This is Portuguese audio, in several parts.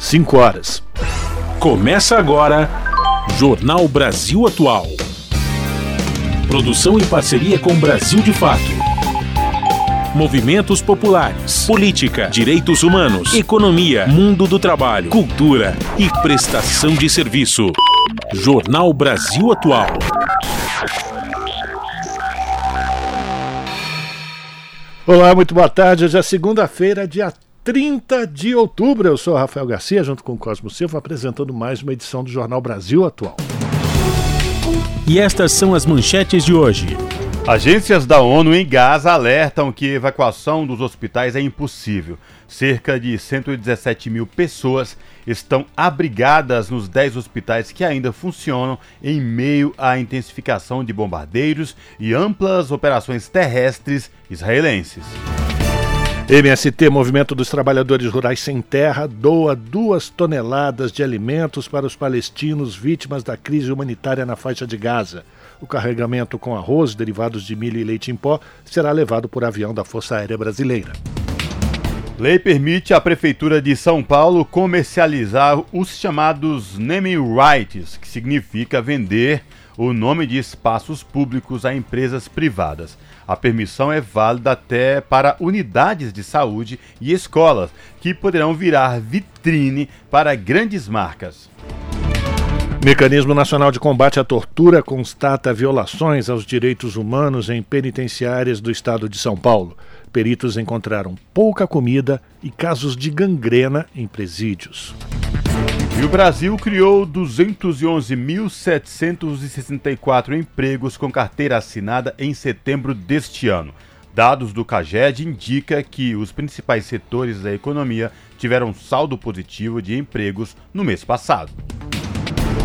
5 horas. Começa agora Jornal Brasil Atual. Produção em parceria com Brasil de Fato. Movimentos populares, política, direitos humanos, economia, mundo do trabalho, cultura e prestação de serviço. Jornal Brasil Atual. Olá, muito boa tarde. Hoje é segunda-feira, dia 30 de outubro. Eu sou Rafael Garcia, junto com Cosmo Silva, apresentando mais uma edição do Jornal Brasil Atual. E estas são as manchetes de hoje. Agências da ONU em Gaza alertam que a evacuação dos hospitais é impossível. Cerca de 117 mil pessoas estão abrigadas nos 10 hospitais que ainda funcionam em meio à intensificação de bombardeiros e amplas operações terrestres israelenses. MST, Movimento dos Trabalhadores Rurais Sem Terra, doa duas toneladas de alimentos para os palestinos vítimas da crise humanitária na faixa de Gaza. O carregamento com arroz, derivados de milho e leite em pó, será levado por avião da Força Aérea Brasileira. Lei permite à Prefeitura de São Paulo comercializar os chamados naming rights, que significa vender o nome de espaços públicos a empresas privadas. A permissão é válida até para unidades de saúde e escolas, que poderão virar vitrine para grandes marcas. Mecanismo Nacional de Combate à Tortura constata violações aos direitos humanos em penitenciárias do estado de São Paulo. Peritos encontraram pouca comida e casos de gangrena em presídios. E o Brasil criou 211.764 empregos com carteira assinada em setembro deste ano. Dados do CAGED indicam que os principais setores da economia tiveram saldo positivo de empregos no mês passado.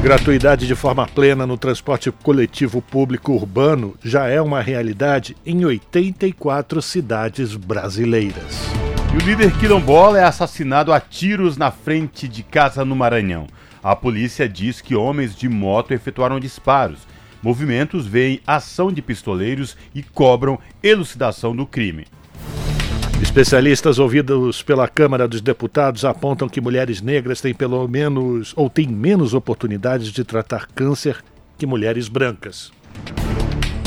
Gratuidade de forma plena no transporte coletivo público urbano já é uma realidade em 84 cidades brasileiras. E o líder quilombola é assassinado a tiros na frente de casa no Maranhão. A polícia diz que homens de moto efetuaram disparos. Movimentos veem ação de pistoleiros e cobram elucidação do crime. Especialistas ouvidos pela Câmara dos Deputados apontam que mulheres negras têm pelo menos ou têm menos oportunidades de tratar câncer que mulheres brancas.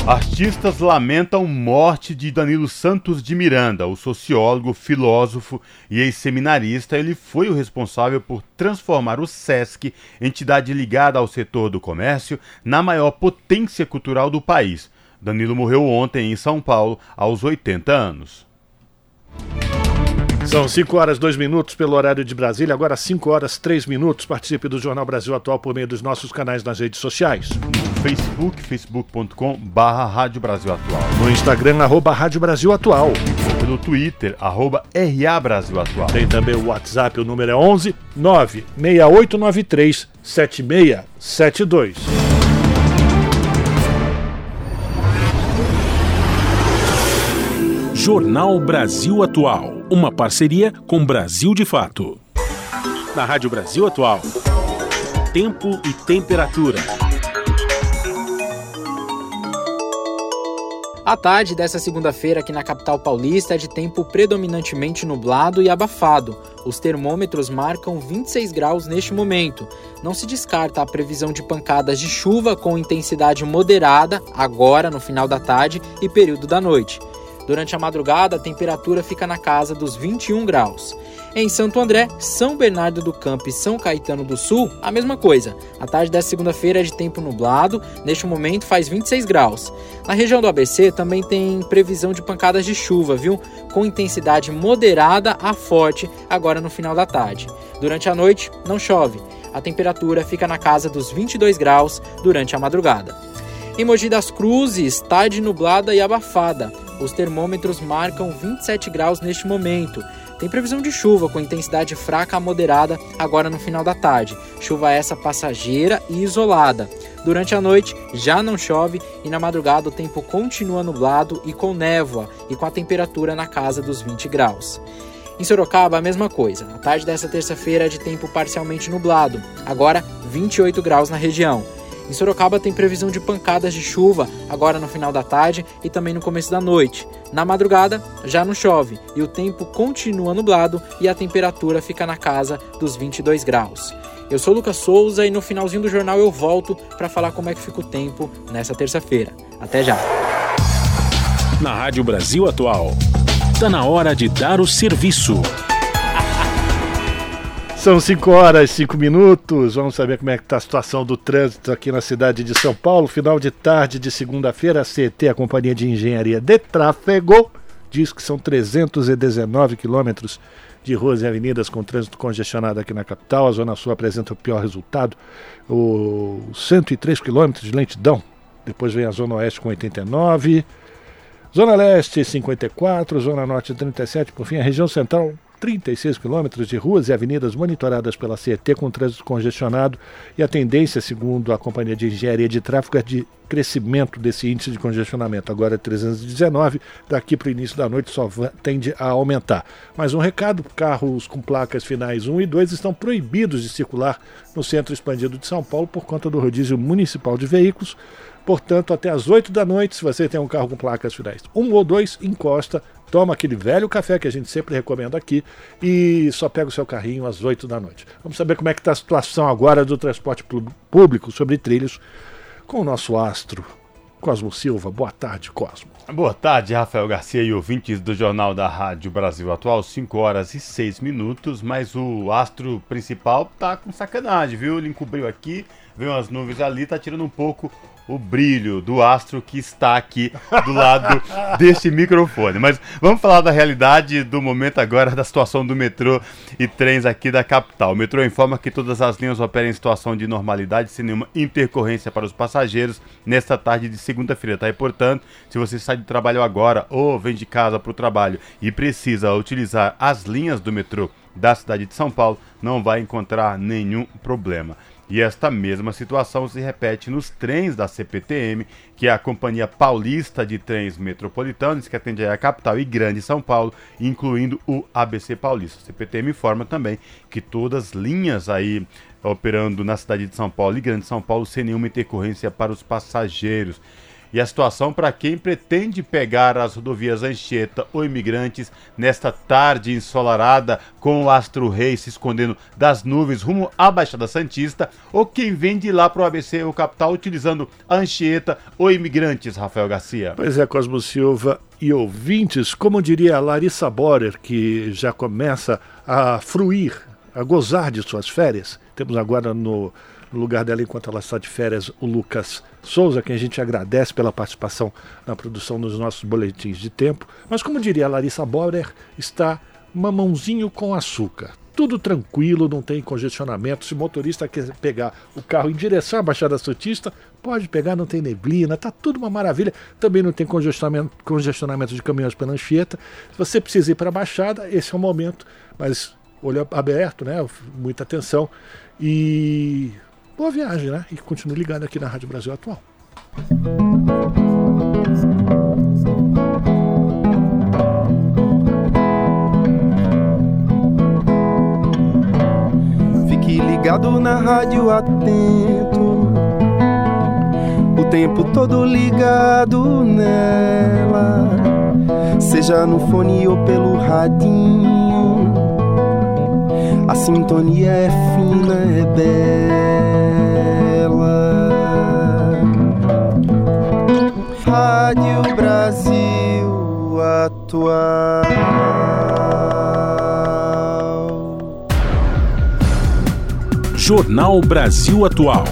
Artistas lamentam morte de Danilo Santos de Miranda, o sociólogo, filósofo e ex-seminarista. Ele foi o responsável por transformar o SESC, entidade ligada ao setor do comércio, na maior potência cultural do país. Danilo morreu ontem em São Paulo, aos 80 anos. São 5 horas 2 minutos pelo horário de Brasília, agora 5 horas 3 minutos. Participe do Jornal Brasil Atual por meio dos nossos canais nas redes sociais. No Facebook, facebook.com barra Rádio Brasil Atual. No Instagram, arroba Rádio Brasil Atual. Pelo Twitter, arroba RA Brasil Atual. Tem também o WhatsApp, o número é 11 96893 7672. Jornal Brasil Atual, uma parceria com Brasil de Fato. Na Rádio Brasil Atual, tempo e temperatura. A tarde dessa segunda-feira aqui na capital paulista é de tempo predominantemente nublado e abafado. Os termômetros marcam 26 graus neste momento. Não se descarta a previsão de pancadas de chuva com intensidade moderada agora no final da tarde e período da noite. Durante a madrugada, a temperatura fica na casa dos 21 graus. Em Santo André, São Bernardo do Campo e São Caetano do Sul, a mesma coisa. A tarde desta segunda-feira é de tempo nublado, neste momento faz 26 graus. Na região do ABC também tem previsão de pancadas de chuva, viu? Com intensidade moderada a forte agora no final da tarde. Durante a noite, não chove. A temperatura fica na casa dos 22 graus durante a madrugada. Em Mogi das Cruzes, tarde nublada e abafada. Os termômetros marcam 27 graus neste momento. Tem previsão de chuva com intensidade fraca a moderada agora no final da tarde. Chuva essa passageira e isolada. Durante a noite já não chove e na madrugada o tempo continua nublado e com névoa e com a temperatura na casa dos 20 graus. Em Sorocaba, a mesma coisa. A tarde dessa terça-feira é de tempo parcialmente nublado, agora 28 graus na região. Em Sorocaba tem previsão de pancadas de chuva agora no final da tarde e também no começo da noite. Na madrugada já não chove e o tempo continua nublado e a temperatura fica na casa dos 22 graus. Eu sou Lucas Souza e no finalzinho do jornal eu volto para falar como é que fica o tempo nessa terça-feira. Até já. Na Rádio Brasil Atual, está na hora de dar o serviço. São 5 horas e 5 minutos. Vamos saber como é que está a situação do trânsito aqui na cidade de São Paulo. Final de tarde de segunda-feira, a CET, a Companhia de Engenharia de Tráfego, diz que são 319 quilômetros de ruas e avenidas com trânsito congestionado aqui na capital. A Zona Sul apresenta o pior resultado, o 103 quilômetros de lentidão. Depois vem a Zona Oeste com 89, Zona Leste 54, Zona Norte 37, por fim a região central 36 quilômetros de ruas e avenidas monitoradas pela CET com trânsito congestionado e a tendência, segundo a Companhia de Engenharia de Tráfego, é de crescimento desse índice de congestionamento. Agora é 319, daqui para o início da noite só tende a aumentar. Mais um recado: carros com placas finais 1 e 2 estão proibidos de circular no centro expandido de São Paulo por conta do rodízio municipal de veículos. Portanto, até às 8 da noite, se você tem um carro com placas finais 1 ou 2, encosta toma aquele velho café que a gente sempre recomenda aqui e só pega o seu carrinho às 8 da noite. Vamos saber como é que está a situação agora do transporte público sobre trilhos com o nosso astro Cosmo Silva. Boa tarde, Cosmo. Boa tarde, Rafael Garcia e ouvintes do Jornal da Rádio Brasil Atual, 5 horas e 6 minutos, mas o astro principal tá com sacanagem, viu? Ele encobriu aqui, veio umas nuvens ali, tá tirando um pouco o brilho do astro que está aqui do lado deste microfone. Mas vamos falar da realidade do momento agora, da situação do metrô e trens aqui da capital. O metrô informa que todas as linhas operam em situação de normalidade, sem nenhuma intercorrência para os passageiros, nesta tarde de segunda-feira. Tá? E, portanto, se você sai do trabalho agora ou vem de casa para o trabalho e precisa utilizar as linhas do metrô da cidade de São Paulo, não vai encontrar nenhum problema. E esta mesma situação se repete nos trens da CPTM, que é a Companhia Paulista de Trens Metropolitanos, que atende a capital e grande São Paulo, incluindo o ABC Paulista. A CPTM informa também que todas as linhas aí operando na cidade de São Paulo e grande São Paulo sem nenhuma intercorrência para os passageiros e a situação para quem pretende pegar as rodovias Anchieta ou Imigrantes nesta tarde ensolarada com o Astro Rei se escondendo das nuvens rumo à Baixada Santista ou quem vem de lá para o ABC ou capital utilizando Anchieta ou Imigrantes, Rafael Garcia. Pois é, Cosmo Silva e ouvintes, como diria a Larissa Borer, que já começa a fruir, a gozar de suas férias. Temos agora no no lugar dela, enquanto ela está de férias, o Lucas Souza, quem a gente agradece pela participação na produção dos nossos boletins de tempo. Mas, como diria a Larissa Borer, está mamãozinho com açúcar. Tudo tranquilo, não tem congestionamento. Se o motorista quer pegar o carro em direção à Baixada Santista, pode pegar, não tem neblina, tá tudo uma maravilha. Também não tem congestionamento, congestionamento de caminhões pela Anchieta. Se você precisa ir para a Baixada, esse é o momento, mas olho aberto, né? Muita atenção. E boa viagem, né? E continue ligado aqui na Rádio Brasil Atual. Fique ligado na rádio atento, o tempo todo ligado nela, seja no fone ou pelo radinho. A sintonia é fina, é bela. Rádio Brasil Atual. Jornal Brasil Atual.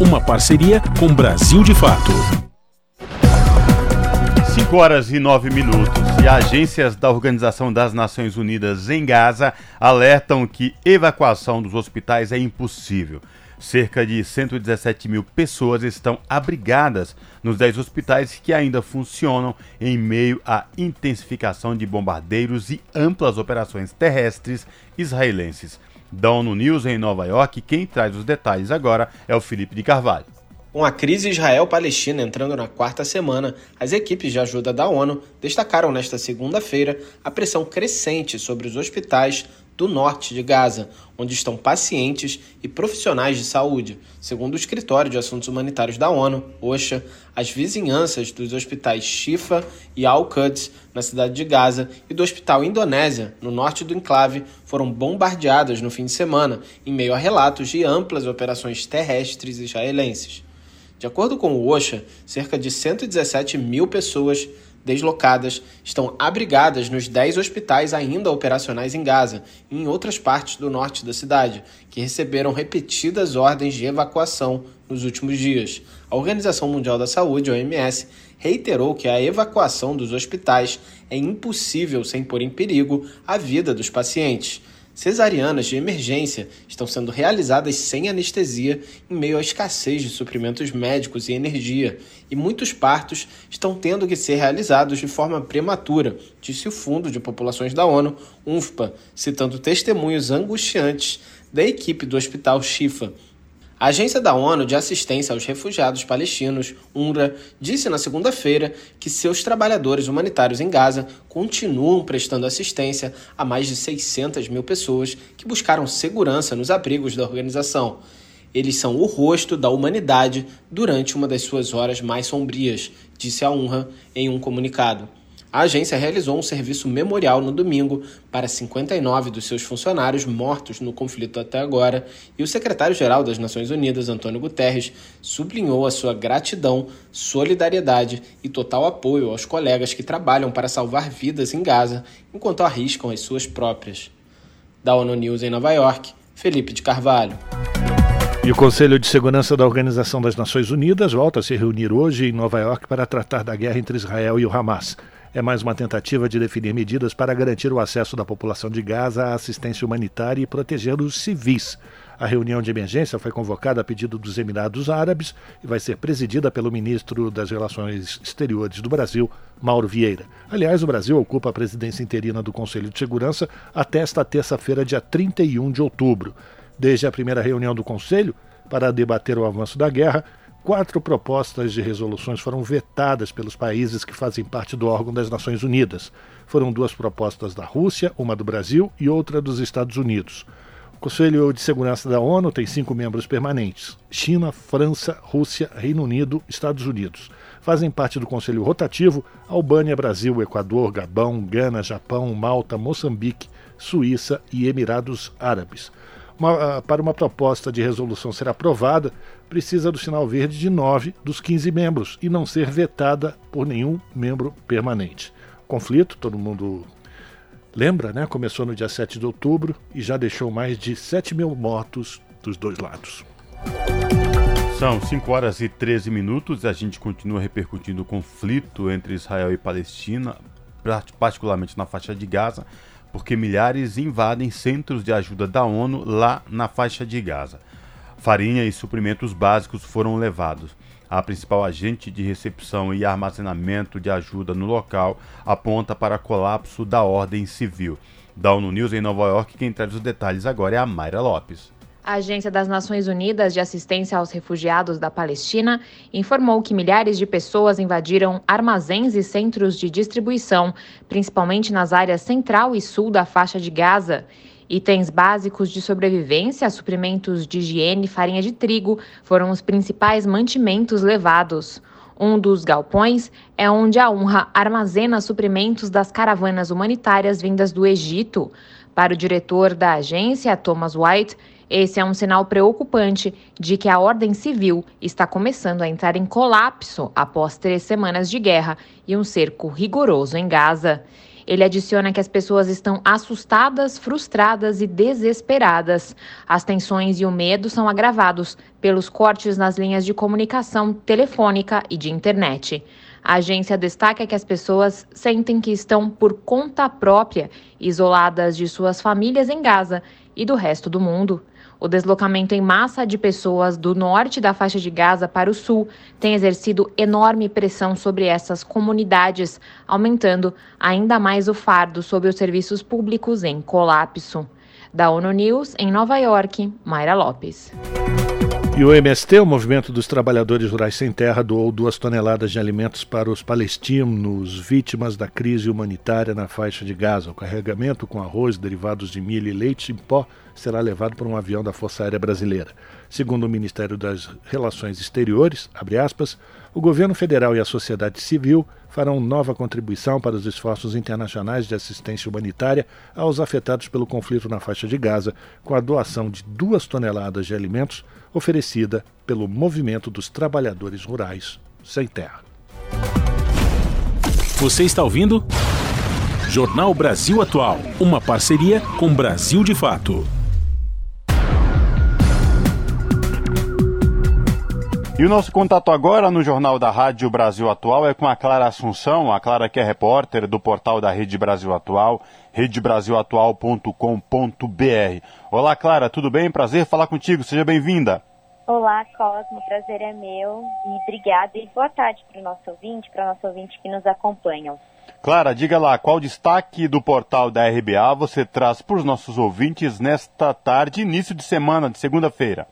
Uma parceria com Brasil de Fato. 5 horas e 9 minutos. E agências da Organização das Nações Unidas em Gaza alertam que evacuação dos hospitais é impossível. Cerca de 117 mil pessoas estão abrigadas nos 10 hospitais que ainda funcionam em meio à intensificação de bombardeiros e amplas operações terrestres israelenses. Da ONU News em Nova York, quem traz os detalhes agora é o Felipe de Carvalho. Com a crise Israel-Palestina entrando na quarta semana, as equipes de ajuda da ONU destacaram nesta segunda-feira a pressão crescente sobre os hospitais do norte de Gaza, onde estão pacientes e profissionais de saúde. Segundo o Escritório de Assuntos Humanitários da ONU, OSHA, as vizinhanças dos hospitais Shifa e Al-Quds, na cidade de Gaza, e do Hospital Indonésia, no norte do enclave, foram bombardeadas no fim de semana, em meio a relatos de amplas operações terrestres israelenses. De acordo com o OSHA, cerca de 117 mil pessoas deslocadas estão abrigadas nos 10 hospitais ainda operacionais em Gaza e em outras partes do norte da cidade, que receberam repetidas ordens de evacuação nos últimos dias. A Organização Mundial da Saúde, OMS, reiterou que a evacuação dos hospitais é impossível sem pôr em perigo a vida dos pacientes. Cesarianas de emergência estão sendo realizadas sem anestesia em meio à escassez de suprimentos médicos e energia, e muitos partos estão tendo que ser realizados de forma prematura, disse o Fundo de Populações da ONU, UNFPA, citando testemunhos angustiantes da equipe do Hospital Shifa, a Agência da ONU de Assistência aos Refugiados Palestinos, UNRWA, disse na segunda-feira que seus trabalhadores humanitários em Gaza continuam prestando assistência a mais de 600 mil pessoas que buscaram segurança nos abrigos da organização. Eles são o rosto da humanidade durante uma das suas horas mais sombrias, disse a UNRWA em um comunicado. A agência realizou um serviço memorial no domingo para 59 dos seus funcionários mortos no conflito até agora, e o secretário-geral das Nações Unidas, Antônio Guterres, sublinhou a sua gratidão, solidariedade e total apoio aos colegas que trabalham para salvar vidas em Gaza enquanto arriscam as suas próprias. Da ONU News em Nova York, Felipe de Carvalho. E o Conselho de Segurança da Organização das Nações Unidas volta a se reunir hoje em Nova York para tratar da guerra entre Israel e o Hamas é mais uma tentativa de definir medidas para garantir o acesso da população de Gaza à assistência humanitária e proteger os civis. A reunião de emergência foi convocada a pedido dos Emirados Árabes e vai ser presidida pelo ministro das Relações Exteriores do Brasil, Mauro Vieira. Aliás, o Brasil ocupa a presidência interina do Conselho de Segurança até esta terça-feira, dia 31 de outubro. Desde a primeira reunião do Conselho, para debater o avanço da guerra, Quatro propostas de resoluções foram vetadas pelos países que fazem parte do órgão das Nações Unidas. Foram duas propostas da Rússia, uma do Brasil e outra dos Estados Unidos. O Conselho de Segurança da ONU tem cinco membros permanentes: China, França, Rússia, Reino Unido, Estados Unidos. Fazem parte do Conselho Rotativo Albânia, Brasil, Equador, Gabão, Gana, Japão, Malta, Moçambique, Suíça e Emirados Árabes. Uma, para uma proposta de resolução ser aprovada, precisa do sinal verde de nove dos 15 membros e não ser vetada por nenhum membro permanente. O conflito, todo mundo lembra, né? Começou no dia 7 de outubro e já deixou mais de 7 mil mortos dos dois lados. São 5 horas e 13 minutos e a gente continua repercutindo o conflito entre Israel e Palestina, particularmente na faixa de Gaza porque milhares invadem centros de ajuda da ONU lá na faixa de Gaza. Farinha e suprimentos básicos foram levados. A principal agente de recepção e armazenamento de ajuda no local aponta para colapso da ordem civil. Da ONU News em Nova York, quem traz os detalhes agora é a Mayra Lopes. A Agência das Nações Unidas de Assistência aos Refugiados da Palestina informou que milhares de pessoas invadiram armazéns e centros de distribuição, principalmente nas áreas central e sul da faixa de Gaza. Itens básicos de sobrevivência, suprimentos de higiene e farinha de trigo foram os principais mantimentos levados. Um dos galpões é onde a UNRWA armazena suprimentos das caravanas humanitárias vindas do Egito. Para o diretor da agência, Thomas White, esse é um sinal preocupante de que a ordem civil está começando a entrar em colapso após três semanas de guerra e um cerco rigoroso em Gaza. Ele adiciona que as pessoas estão assustadas, frustradas e desesperadas. As tensões e o medo são agravados pelos cortes nas linhas de comunicação telefônica e de internet. A agência destaca que as pessoas sentem que estão por conta própria, isoladas de suas famílias em Gaza e do resto do mundo. O deslocamento em massa de pessoas do norte da faixa de Gaza para o sul tem exercido enorme pressão sobre essas comunidades, aumentando ainda mais o fardo sobre os serviços públicos em colapso. Da ONU News, em Nova York, Mayra Lopes. E o MST, o Movimento dos Trabalhadores Rurais Sem Terra, doou duas toneladas de alimentos para os palestinos vítimas da crise humanitária na faixa de Gaza. O carregamento com arroz, derivados de milho e leite em pó será levado por um avião da Força Aérea Brasileira. Segundo o Ministério das Relações Exteriores, aspas, o governo federal e a sociedade civil farão nova contribuição para os esforços internacionais de assistência humanitária aos afetados pelo conflito na faixa de Gaza, com a doação de duas toneladas de alimentos oferecida pelo Movimento dos Trabalhadores Rurais Sem Terra. Você está ouvindo? Jornal Brasil Atual, uma parceria com Brasil de Fato. E o nosso contato agora no Jornal da Rádio Brasil Atual é com a Clara Assunção, a Clara que é repórter do portal da Rede Brasil Atual, redebrasilatual.com.br. Olá, Clara, tudo bem? Prazer falar contigo, seja bem-vinda. Olá, Cosmo, prazer é meu e obrigada e boa tarde para o nosso ouvinte, para o nosso ouvinte que nos acompanham. Clara, diga lá, qual destaque do portal da RBA você traz para os nossos ouvintes nesta tarde, início de semana, de segunda-feira?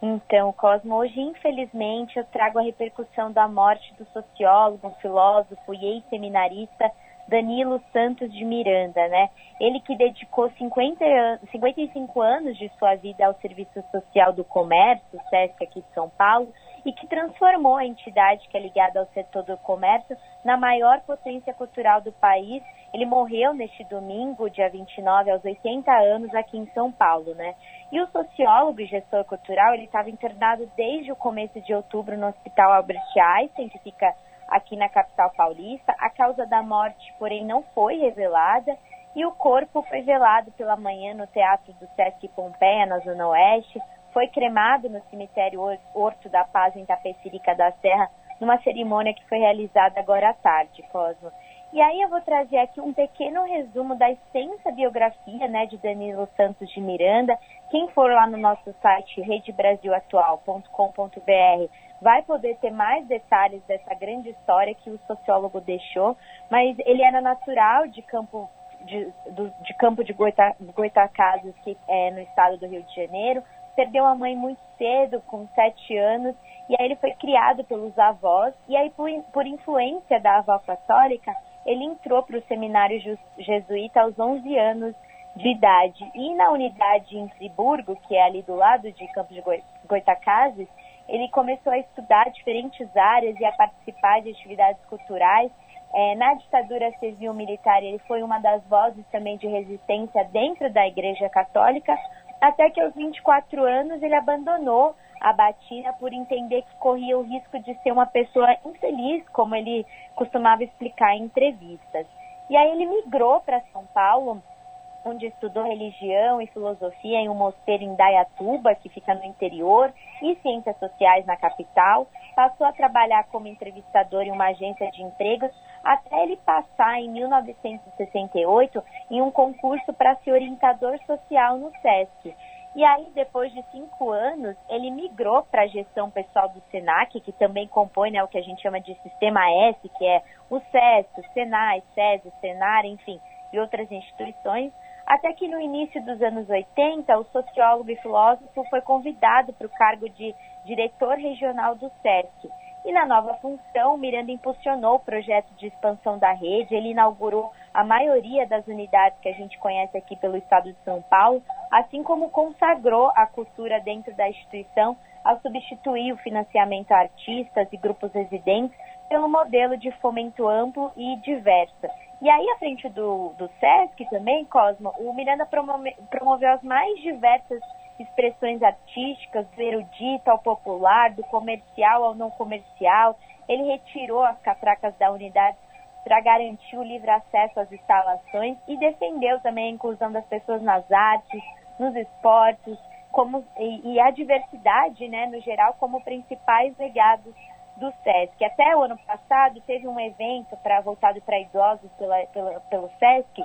Então, Cosmo, hoje infelizmente eu trago a repercussão da morte do sociólogo, filósofo e ex-seminarista Danilo Santos de Miranda, né? Ele que dedicou 50 55 anos de sua vida ao Serviço Social do Comércio, SESC aqui de São Paulo, e que transformou a entidade que é ligada ao setor do comércio na maior potência cultural do país. Ele morreu neste domingo, dia 29, aos 80 anos, aqui em São Paulo, né? E o sociólogo e gestor cultural, ele estava internado desde o começo de outubro no Hospital Albert Einstein, que fica aqui na capital paulista. A causa da morte, porém, não foi revelada e o corpo foi velado pela manhã no Teatro do Sesc Pompeia, na Zona Oeste. Foi cremado no cemitério Horto da Paz, em Tapecirica da Serra, numa cerimônia que foi realizada agora à tarde, Cosmo. E aí eu vou trazer aqui um pequeno resumo da extensa biografia né, de Danilo Santos de Miranda. Quem for lá no nosso site redebrasilatual.com.br vai poder ter mais detalhes dessa grande história que o sociólogo deixou, mas ele era natural de Campo de, do, de Campo de Goita, Goitacazes, que é no estado do Rio de Janeiro, perdeu a mãe muito cedo, com sete anos, e aí ele foi criado pelos avós, e aí por, por influência da avó católica, ele entrou para o seminário jesuíta aos 11 anos de idade. E na unidade em Friburgo, que é ali do lado de Campos de Goitacazes, ele começou a estudar diferentes áreas e a participar de atividades culturais. É, na ditadura civil-militar, ele foi uma das vozes também de resistência dentro da Igreja Católica, até que aos 24 anos ele abandonou a batina por entender que corria o risco de ser uma pessoa infeliz, como ele costumava explicar em entrevistas. E aí ele migrou para São Paulo, onde estudou religião e filosofia em um mosteiro em Dayatuba, que fica no interior, e ciências sociais na capital. Passou a trabalhar como entrevistador em uma agência de empregos, até ele passar em 1968 em um concurso para ser orientador social no SESC. E aí, depois de cinco anos, ele migrou para a gestão pessoal do SENAC, que também compõe né, o que a gente chama de Sistema S, que é o SESC, o SENAI, SESI, SENAR, enfim, e outras instituições. Até que no início dos anos 80, o sociólogo e filósofo foi convidado para o cargo de diretor regional do SESC. E na nova função, Miranda impulsionou o projeto de expansão da rede, ele inaugurou a maioria das unidades que a gente conhece aqui pelo estado de São Paulo, assim como consagrou a cultura dentro da instituição ao substituir o financiamento a artistas e grupos residentes pelo modelo de fomento amplo e diverso. E aí, à frente do, do SESC também, Cosmo, o Miranda promove, promoveu as mais diversas expressões artísticas, do erudito ao popular, do comercial ao não comercial. Ele retirou as catracas da unidade para garantir o livre acesso às instalações e defendeu também a inclusão das pessoas nas artes, nos esportes, como, e, e a diversidade, né, no geral, como principais legados do SESC. Até o ano passado teve um evento para voltado para idosos pela, pela, pelo SESC,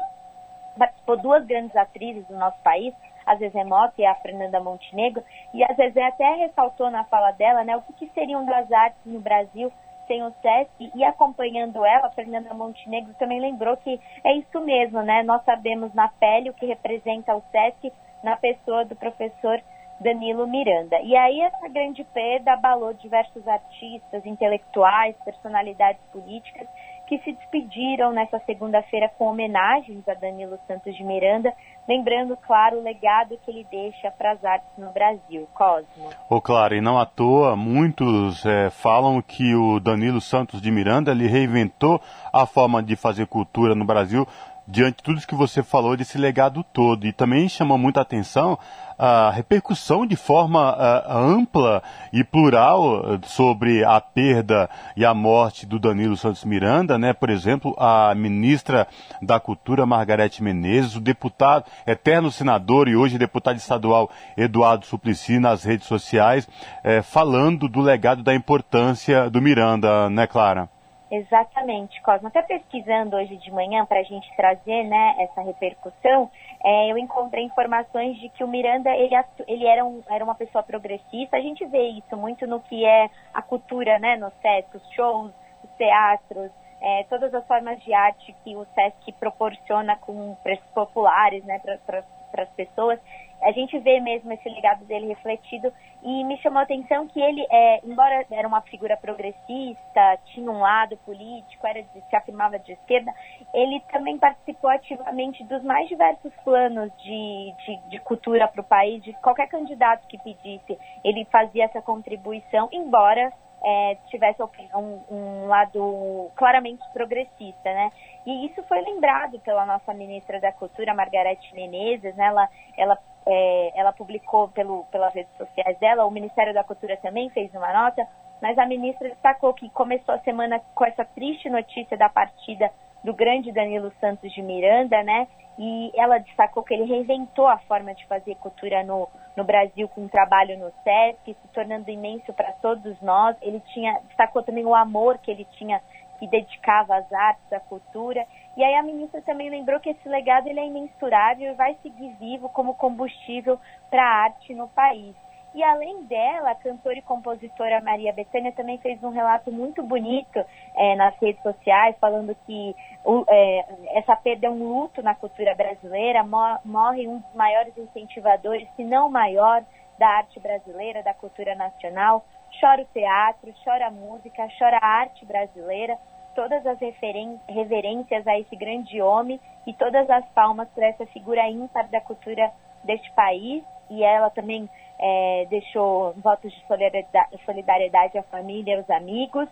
participou duas grandes atrizes do nosso país, a Zezé Mota e a Fernanda Montenegro, e a Zezé até ressaltou na fala dela né, o que, que seriam das artes no Brasil sem o SESC, e acompanhando ela, a Fernanda Montenegro também lembrou que é isso mesmo, né? Nós sabemos na pele o que representa o SESC na pessoa do professor Danilo Miranda. E aí essa grande perda abalou diversos artistas, intelectuais, personalidades políticas que se despediram nessa segunda-feira com homenagens a Danilo Santos de Miranda, lembrando, claro, o legado que ele deixa para as artes no Brasil. Cosmo. Ô, oh, claro, e não à toa, muitos é, falam que o Danilo Santos de Miranda ele reinventou a forma de fazer cultura no Brasil diante de tudo que você falou desse legado todo. E também chama muita atenção a repercussão de forma uh, ampla e plural sobre a perda e a morte do Danilo Santos Miranda, né? Por exemplo, a ministra da Cultura Margarete Menezes, o deputado, eterno senador e hoje deputado estadual Eduardo Suplicy nas redes sociais, eh, falando do legado da importância do Miranda, né, Clara? Exatamente, Cosmo. Até pesquisando hoje de manhã para a gente trazer né, essa repercussão, é, eu encontrei informações de que o Miranda ele, ele era, um, era uma pessoa progressista. A gente vê isso muito no que é a cultura né, no SESC, os shows, os teatros, é, todas as formas de arte que o SESC proporciona com preços populares né, para as pessoas a gente vê mesmo esse legado dele refletido e me chamou a atenção que ele, é, embora era uma figura progressista, tinha um lado político, era de, se afirmava de esquerda, ele também participou ativamente dos mais diversos planos de, de, de cultura para o país, de qualquer candidato que pedisse, ele fazia essa contribuição, embora é, tivesse um, um, lado claramente progressista, né? E isso foi lembrado pela nossa ministra da Cultura, Margarete Menezes, né? Ela, ela é, ela publicou pelo, pelas redes sociais dela, o Ministério da Cultura também fez uma nota, mas a ministra destacou que começou a semana com essa triste notícia da partida do grande Danilo Santos de Miranda, né? E ela destacou que ele reinventou a forma de fazer cultura no, no Brasil com um trabalho no SESC, se tornando imenso para todos nós. Ele tinha destacou também o amor que ele tinha que dedicava às artes, à cultura. E aí a ministra também lembrou que esse legado ele é imensurável e vai seguir vivo como combustível para a arte no país. E além dela, a cantora e compositora Maria Bethânia também fez um relato muito bonito é, nas redes sociais, falando que o, é, essa perda é um luto na cultura brasileira, morre um dos maiores incentivadores, se não o maior, da arte brasileira, da cultura nacional. Chora o teatro, chora a música, chora a arte brasileira, todas as reverências a esse grande homem e todas as palmas para essa figura ímpar da cultura deste país. E ela também é, deixou votos de solidariedade, à família e aos amigos.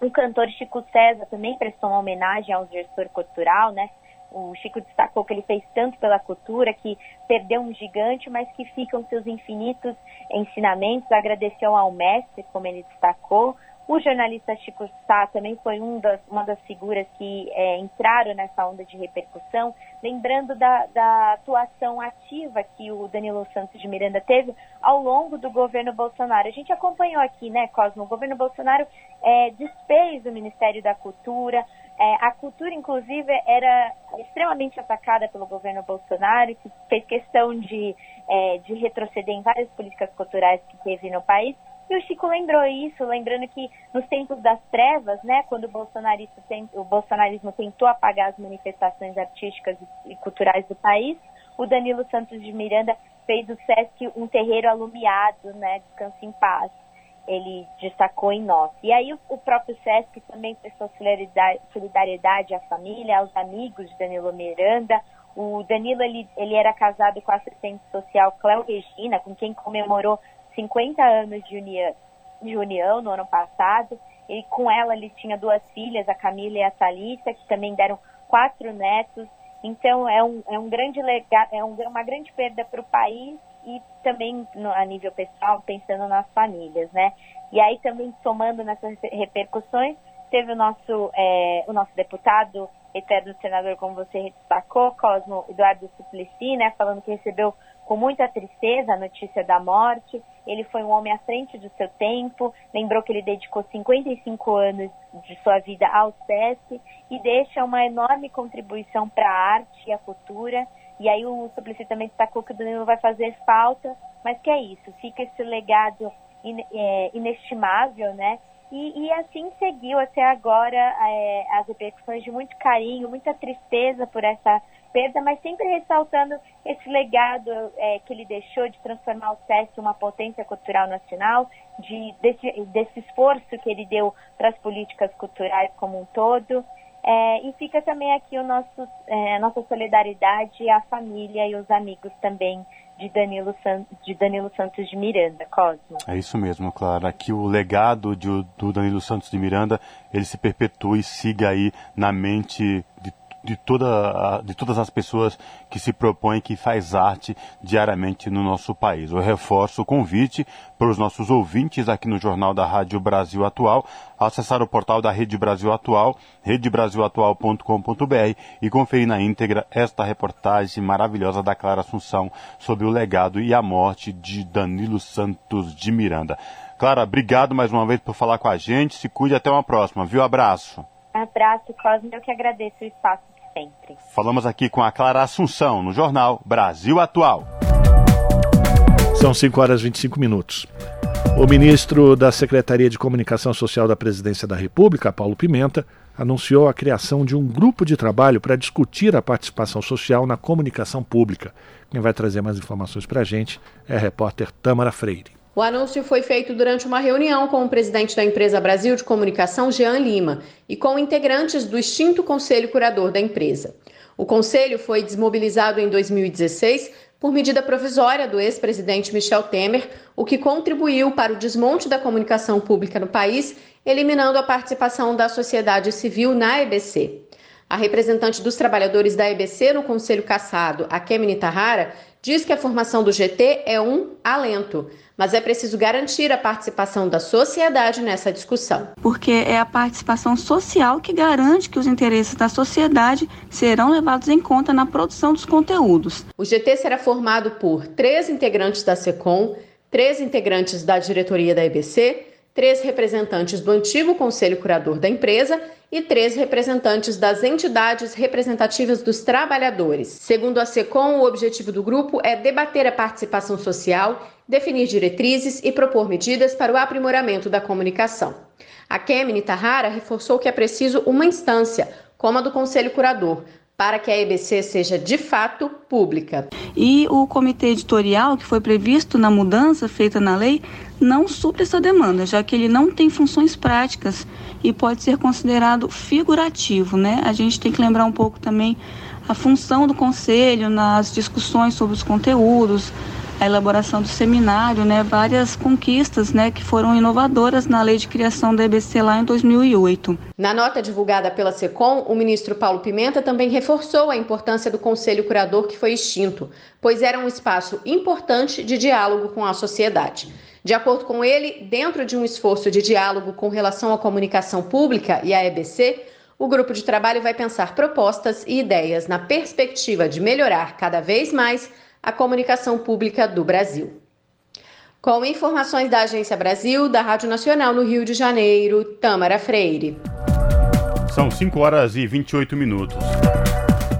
O cantor Chico César também prestou uma homenagem ao gestor cultural, né? O Chico destacou que ele fez tanto pela cultura, que perdeu um gigante, mas que ficam seus infinitos ensinamentos. Agradeceu ao mestre, como ele destacou. O jornalista Chico Sá também foi um das, uma das figuras que é, entraram nessa onda de repercussão, lembrando da, da, atuação ativa que o Danilo Santos de Miranda teve ao longo do governo Bolsonaro. A gente acompanhou aqui, né, Cosmo? O governo Bolsonaro é, desfez o Ministério da Cultura, é, a cultura, inclusive, era extremamente atacada pelo governo Bolsonaro, que fez questão de, é, de retroceder em várias políticas culturais que teve no país. E o Chico lembrou isso, lembrando que nos tempos das trevas, né, quando o, bolsonarista tem, o bolsonarismo tentou apagar as manifestações artísticas e culturais do país, o Danilo Santos de Miranda fez do SESC um terreiro alumiado, né, descanso em paz. Ele destacou em nós. E aí o, próprio SESC também prestou solidariedade à família, aos amigos de Danilo Miranda. O Danilo, ele, ele era casado com a assistente social Cléo Regina, com quem comemorou 50 anos de união, de união no ano passado. E com ela ele tinha duas filhas, a Camila e a Thalita, que também deram quatro netos. Então é um, é um grande legado, é um, uma grande perda para o país e também no, a nível pessoal, pensando nas famílias, né? E aí também somando nessas repercussões, teve o nosso, é, o nosso deputado eterno senador, como você destacou, Cosmo Eduardo Suplicy, né, falando que recebeu com muita tristeza a notícia da morte. Ele foi um homem à frente do seu tempo, lembrou que ele dedicou 55 anos de sua vida ao SESC e deixa uma enorme contribuição para a arte e a cultura. E aí o Suplicy também destacou que o Danilo vai fazer falta, mas que é isso, fica esse legado in, é, inestimável, né? E, e, assim seguiu até agora é, as repercussões de muito carinho, muita tristeza por essa perda, mas sempre ressaltando esse legado é, que ele deixou de transformar o SESC em uma potência cultural nacional, de, desse, desse esforço que ele deu para as políticas culturais como um todo. É, e fica também aqui o nosso, é, nossa solidariedade à família e os amigos também de Danilo, San, de Danilo Santos de Miranda, Cosmo. É isso mesmo, Clara. Que o legado de, do Danilo Santos de Miranda ele se perpetue e siga aí na mente de de, toda, de todas as pessoas que se propõem, que faz arte diariamente no nosso país. Eu reforço o convite para os nossos ouvintes aqui no Jornal da Rádio Brasil Atual, acessar o portal da Rede Brasil Atual, redebrasilatual.com.br e conferir na íntegra esta reportagem maravilhosa da Clara Assunção sobre o legado e a morte de Danilo Santos de Miranda. Clara, obrigado mais uma vez por falar com a gente. Se cuide até uma próxima, viu? Abraço. Abraço, Cosme. Eu que agradeço o espaço sempre. Falamos aqui com a Clara Assunção, no jornal Brasil Atual. São 5 horas e 25 minutos. O ministro da Secretaria de Comunicação Social da Presidência da República, Paulo Pimenta, anunciou a criação de um grupo de trabalho para discutir a participação social na comunicação pública. Quem vai trazer mais informações para a gente é a repórter Tâmara Freire. O anúncio foi feito durante uma reunião com o presidente da empresa Brasil de Comunicação, Jean Lima, e com integrantes do extinto Conselho Curador da empresa. O conselho foi desmobilizado em 2016 por medida provisória do ex-presidente Michel Temer, o que contribuiu para o desmonte da comunicação pública no país, eliminando a participação da sociedade civil na EBC. A representante dos trabalhadores da EBC no Conselho Cassado, a Kemini Tahara, diz que a formação do GT é um alento mas é preciso garantir a participação da sociedade nessa discussão. Porque é a participação social que garante que os interesses da sociedade serão levados em conta na produção dos conteúdos. O GT será formado por três integrantes da SECOM, três integrantes da diretoria da EBC, três representantes do antigo conselho curador da empresa e três representantes das entidades representativas dos trabalhadores. Segundo a SECOM, o objetivo do grupo é debater a participação social definir diretrizes e propor medidas para o aprimoramento da comunicação. A Kemini Tahara reforçou que é preciso uma instância, como a do Conselho Curador, para que a EBC seja de fato pública. E o comitê editorial, que foi previsto na mudança feita na lei, não supre essa demanda, já que ele não tem funções práticas e pode ser considerado figurativo, né? A gente tem que lembrar um pouco também a função do conselho nas discussões sobre os conteúdos, a elaboração do seminário, né, várias conquistas né, que foram inovadoras na lei de criação da EBC lá em 2008. Na nota divulgada pela SECOM, o ministro Paulo Pimenta também reforçou a importância do Conselho Curador que foi extinto, pois era um espaço importante de diálogo com a sociedade. De acordo com ele, dentro de um esforço de diálogo com relação à comunicação pública e à EBC, o grupo de trabalho vai pensar propostas e ideias na perspectiva de melhorar cada vez mais a comunicação pública do Brasil. Com informações da Agência Brasil, da Rádio Nacional no Rio de Janeiro, Tâmara Freire. São 5 horas e 28 minutos.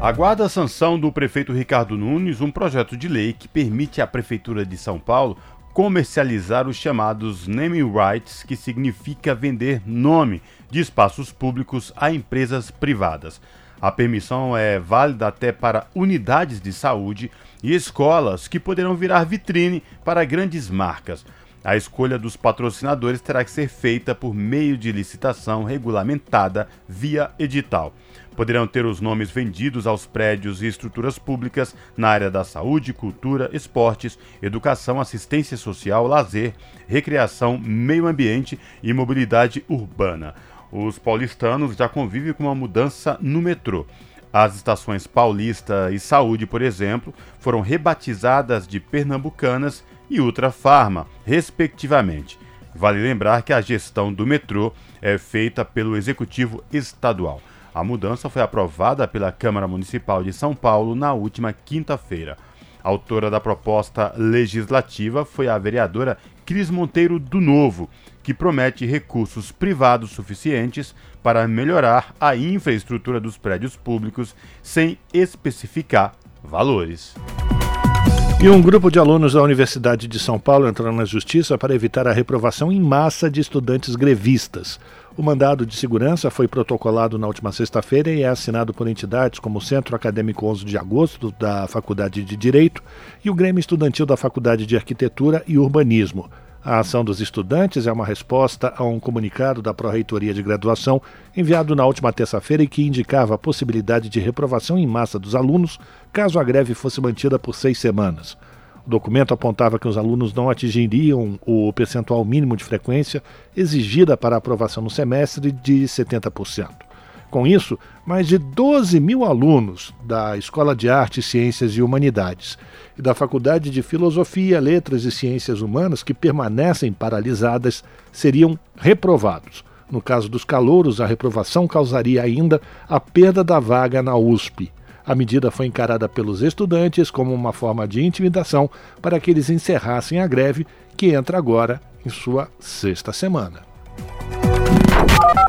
Aguarda a sanção do prefeito Ricardo Nunes um projeto de lei que permite à Prefeitura de São Paulo comercializar os chamados naming rights, que significa vender nome de espaços públicos a empresas privadas. A permissão é válida até para unidades de saúde e escolas que poderão virar vitrine para grandes marcas. A escolha dos patrocinadores terá que ser feita por meio de licitação regulamentada via edital. Poderão ter os nomes vendidos aos prédios e estruturas públicas na área da saúde, cultura, esportes, educação, assistência social, lazer, recreação, meio ambiente e mobilidade urbana. Os paulistanos já convivem com uma mudança no metrô. As estações Paulista e Saúde, por exemplo, foram rebatizadas de Pernambucanas e Ultra Farma, respectivamente. Vale lembrar que a gestão do metrô é feita pelo Executivo Estadual. A mudança foi aprovada pela Câmara Municipal de São Paulo na última quinta-feira. autora da proposta legislativa foi a vereadora Cris Monteiro do Novo, que promete recursos privados suficientes para melhorar a infraestrutura dos prédios públicos sem especificar valores. E um grupo de alunos da Universidade de São Paulo entrou na justiça para evitar a reprovação em massa de estudantes grevistas. O mandado de segurança foi protocolado na última sexta-feira e é assinado por entidades como o Centro Acadêmico 11 de Agosto da Faculdade de Direito e o Grêmio Estudantil da Faculdade de Arquitetura e Urbanismo. A ação dos estudantes é uma resposta a um comunicado da Pró-Reitoria de Graduação enviado na última terça-feira e que indicava a possibilidade de reprovação em massa dos alunos caso a greve fosse mantida por seis semanas. O documento apontava que os alunos não atingiriam o percentual mínimo de frequência exigida para aprovação no semestre de 70%. Com isso, mais de 12 mil alunos da Escola de Artes, Ciências e Humanidades e da Faculdade de Filosofia, Letras e Ciências Humanas, que permanecem paralisadas, seriam reprovados. No caso dos calouros, a reprovação causaria ainda a perda da vaga na USP. A medida foi encarada pelos estudantes como uma forma de intimidação para que eles encerrassem a greve, que entra agora em sua sexta semana.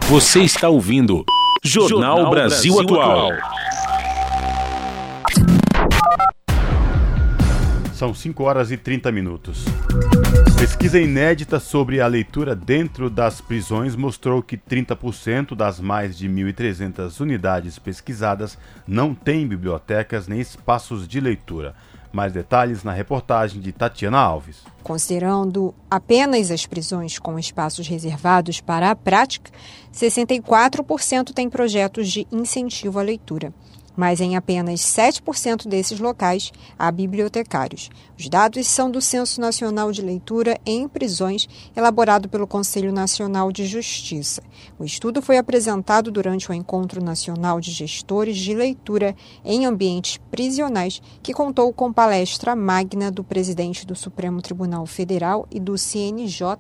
Você está ouvindo Jornal, Jornal Brasil, Brasil, Atual. São 5 horas e 30 minutos. Pesquisa inédita sobre a leitura dentro das prisões mostrou que 30% das mais de 1.300 unidades pesquisadas não têm bibliotecas nem espaços de leitura. Mais detalhes na reportagem de Tatiana Alves. Considerando apenas as prisões com espaços reservados para a prática, 64% têm projetos de incentivo à leitura mas em apenas 7% desses locais há bibliotecários. Os dados são do Censo Nacional de Leitura em Prisões, elaborado pelo Conselho Nacional de Justiça. O estudo foi apresentado durante o Encontro Nacional de Gestores de Leitura em Ambientes Prisionais, que contou com palestra magna do presidente do Supremo Tribunal Federal e do CNJ,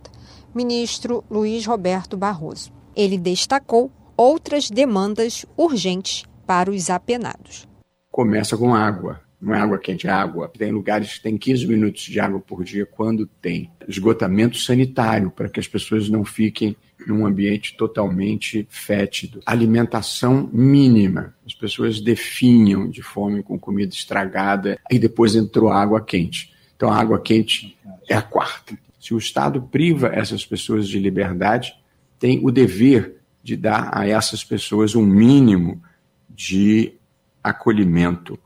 ministro Luiz Roberto Barroso. Ele destacou outras demandas urgentes para os apenados. Começa com água. Não é água quente, é água. Tem lugares que tem 15 minutos de água por dia quando tem esgotamento sanitário, para que as pessoas não fiquem num ambiente totalmente fétido. Alimentação mínima. As pessoas definham de fome com comida estragada e depois entrou água quente. Então a água quente é a quarta. Se o Estado priva essas pessoas de liberdade, tem o dever de dar a essas pessoas um mínimo de acolhimento.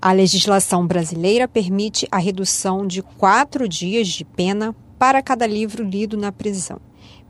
A legislação brasileira permite a redução de quatro dias de pena para cada livro lido na prisão.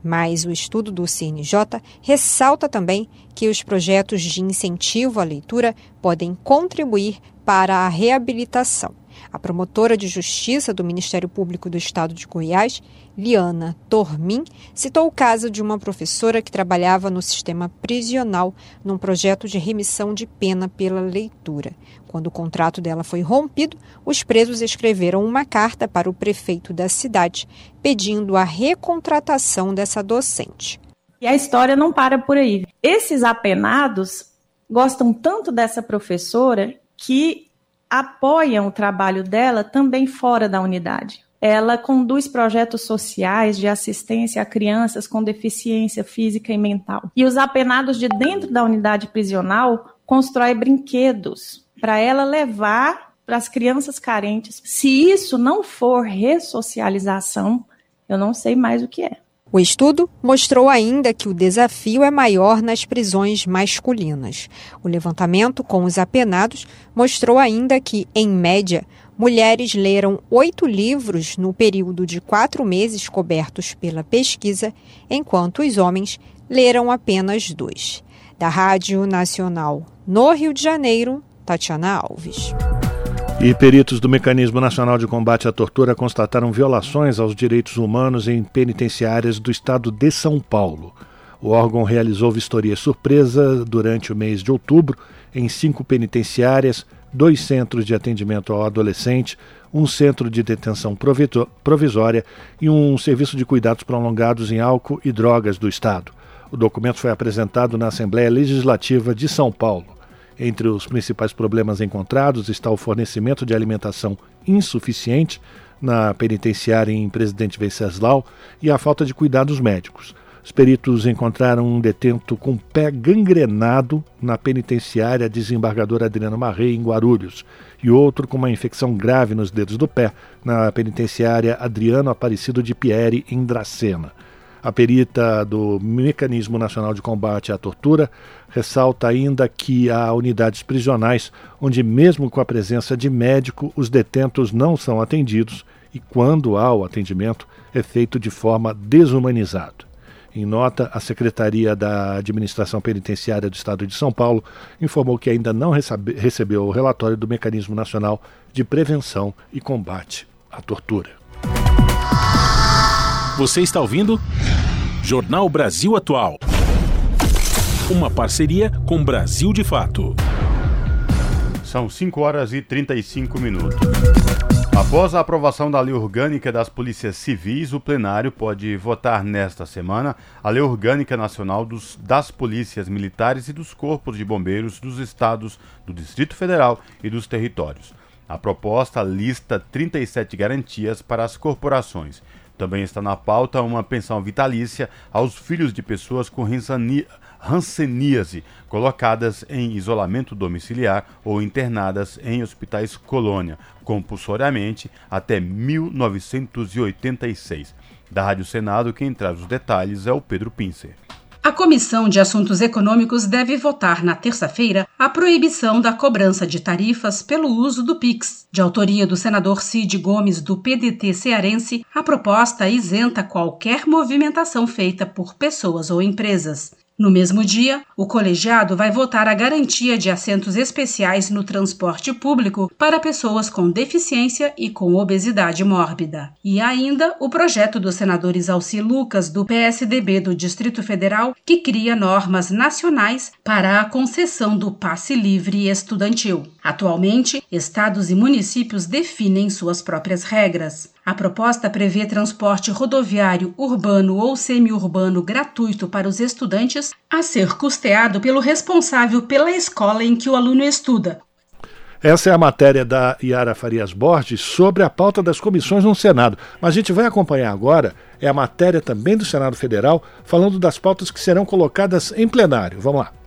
Mas o estudo do CNJ ressalta também que os projetos de incentivo à leitura podem contribuir para a reabilitação. A promotora de justiça do Ministério Público do Estado de Goiás, Liana Tormin, citou o caso de uma professora que trabalhava no sistema prisional num projeto de remissão de pena pela leitura. Quando o contrato dela foi rompido, os presos escreveram uma carta para o prefeito da cidade pedindo a recontratação dessa docente. E a história não para por aí. Esses apenados gostam tanto dessa professora que apoiam o trabalho dela também fora da unidade. Ela conduz projetos sociais de assistência a crianças com deficiência física e mental. E os apenados de dentro da unidade prisional constroem brinquedos para ela levar para as crianças carentes. Se isso não for ressocialização, eu não sei mais o que é. O estudo mostrou ainda que o desafio é maior nas prisões masculinas. O levantamento com os apenados mostrou ainda que, em média, mulheres leram oito livros no período de quatro meses cobertos pela pesquisa, enquanto os homens leram apenas dois. Da Rádio Nacional no Rio de Janeiro, Tatiana Alves. E peritos do Mecanismo Nacional de Combate à Tortura constataram violações aos direitos humanos em penitenciárias do estado de São Paulo. O órgão realizou vistoria surpresa durante o mês de outubro em cinco penitenciárias, dois centros de atendimento ao adolescente, um centro de detenção provisória e um serviço de cuidados prolongados em álcool e drogas do Estado. O documento foi apresentado na Assembleia Legislativa de São Paulo. Entre os principais problemas encontrados está o fornecimento de alimentação insuficiente na penitenciária em Presidente Venceslau e a falta de cuidados médicos. Os peritos encontraram um detento com pé gangrenado na penitenciária desembargadora Adriano Marrei, em Guarulhos, e outro com uma infecção grave nos dedos do pé na penitenciária Adriano Aparecido de Pieri, em Dracena. A perita do Mecanismo Nacional de Combate à Tortura ressalta ainda que há unidades prisionais onde, mesmo com a presença de médico, os detentos não são atendidos e, quando há o atendimento, é feito de forma desumanizada. Em nota, a Secretaria da Administração Penitenciária do Estado de São Paulo informou que ainda não recebe, recebeu o relatório do Mecanismo Nacional de Prevenção e Combate à Tortura. Você está ouvindo? Jornal Brasil Atual. Uma parceria com Brasil de Fato. São 5 horas e 35 minutos. Após a aprovação da Lei Orgânica das Polícias Civis, o plenário pode votar nesta semana a Lei Orgânica Nacional dos, das Polícias Militares e dos Corpos de Bombeiros dos Estados, do Distrito Federal e dos territórios. A proposta lista 37 garantias para as corporações também está na pauta uma pensão vitalícia aos filhos de pessoas com hanseníase, colocadas em isolamento domiciliar ou internadas em hospitais colônia, compulsoriamente até 1986. Da Rádio Senado, quem traz os detalhes é o Pedro Pincer. A Comissão de Assuntos Econômicos deve votar na terça-feira a proibição da cobrança de tarifas pelo uso do Pix. De autoria do senador Cid Gomes, do PDT cearense, a proposta isenta qualquer movimentação feita por pessoas ou empresas. No mesmo dia, o colegiado vai votar a garantia de assentos especiais no transporte público para pessoas com deficiência e com obesidade mórbida. E ainda o projeto dos senadores Alci Lucas, do PSDB do Distrito Federal, que cria normas nacionais para a concessão do passe livre estudantil. Atualmente, estados e municípios definem suas próprias regras. A proposta prevê transporte rodoviário urbano ou semiurbano gratuito para os estudantes, a ser custeado pelo responsável pela escola em que o aluno estuda. Essa é a matéria da Yara Farias Borges sobre a pauta das comissões no Senado. Mas a gente vai acompanhar agora é a matéria também do Senado Federal, falando das pautas que serão colocadas em plenário. Vamos lá.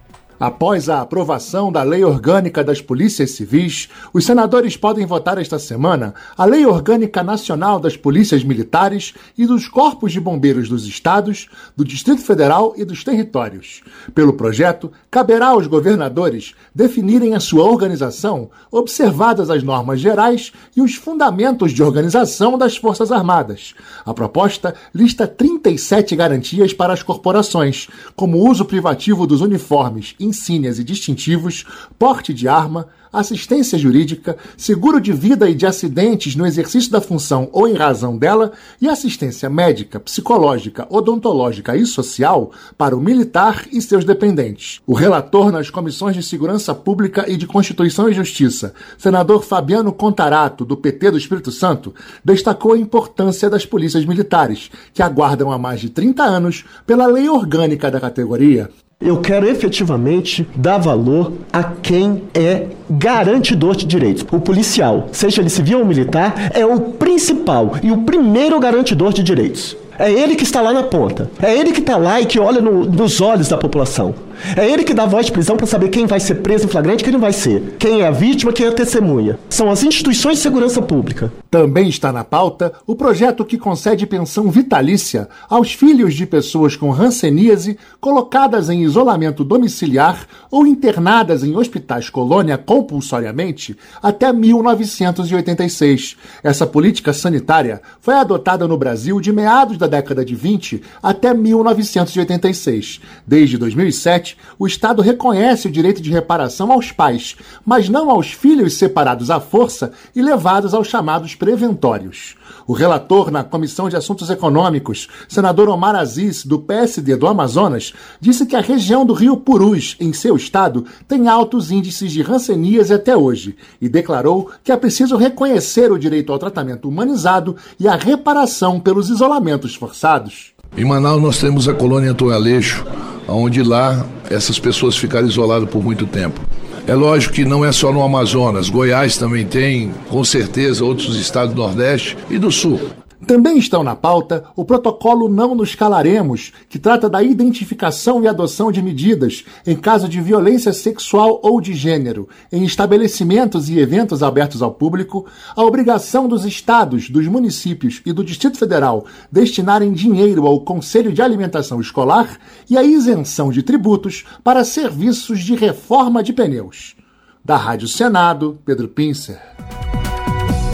Após a aprovação da Lei Orgânica das Polícias Civis, os senadores podem votar esta semana a Lei Orgânica Nacional das Polícias Militares e dos Corpos de Bombeiros dos Estados, do Distrito Federal e dos territórios. Pelo projeto, caberá aos governadores definirem a sua organização, observadas as normas gerais e os fundamentos de organização das Forças Armadas. A proposta lista 37 garantias para as corporações, como o uso privativo dos uniformes insígnias e distintivos, porte de arma, assistência jurídica, seguro de vida e de acidentes no exercício da função ou em razão dela e assistência médica, psicológica, odontológica e social para o militar e seus dependentes. O relator nas comissões de Segurança Pública e de Constituição e Justiça, senador Fabiano Contarato, do PT do Espírito Santo, destacou a importância das polícias militares, que aguardam há mais de 30 anos pela lei orgânica da categoria. Eu quero efetivamente dar valor a quem é garantidor de direitos. O policial, seja ele civil ou militar, é o principal e o primeiro garantidor de direitos. É ele que está lá na ponta. É ele que está lá e que olha no, nos olhos da população. É ele que dá voz de prisão para saber quem vai ser preso em flagrante e quem não vai ser. Quem é a vítima, quem é a testemunha. São as instituições de segurança pública. Também está na pauta o projeto que concede pensão vitalícia aos filhos de pessoas com hanseníase colocadas em isolamento domiciliar ou internadas em hospitais colônia compulsoriamente até 1986. Essa política sanitária foi adotada no Brasil de meados da década de 20 até 1986. Desde 2007, o Estado reconhece o direito de reparação aos pais, mas não aos filhos separados à força e levados aos chamados preventórios. O relator na Comissão de Assuntos Econômicos, senador Omar Aziz, do PSD do Amazonas, disse que a região do Rio Purus, em seu estado, tem altos índices de ranceníase até hoje e declarou que é preciso reconhecer o direito ao tratamento humanizado e à reparação pelos isolamentos forçados. Em Manaus nós temos a colônia Toaleixo, onde lá essas pessoas ficaram isoladas por muito tempo. É lógico que não é só no Amazonas, Goiás também tem, com certeza, outros estados do Nordeste e do Sul. Também estão na pauta o protocolo Não Nos Calaremos, que trata da identificação e adoção de medidas em caso de violência sexual ou de gênero, em estabelecimentos e eventos abertos ao público, a obrigação dos estados, dos municípios e do Distrito Federal destinarem dinheiro ao Conselho de Alimentação Escolar e a isenção de tributos para serviços de reforma de pneus. Da Rádio Senado, Pedro Pincer.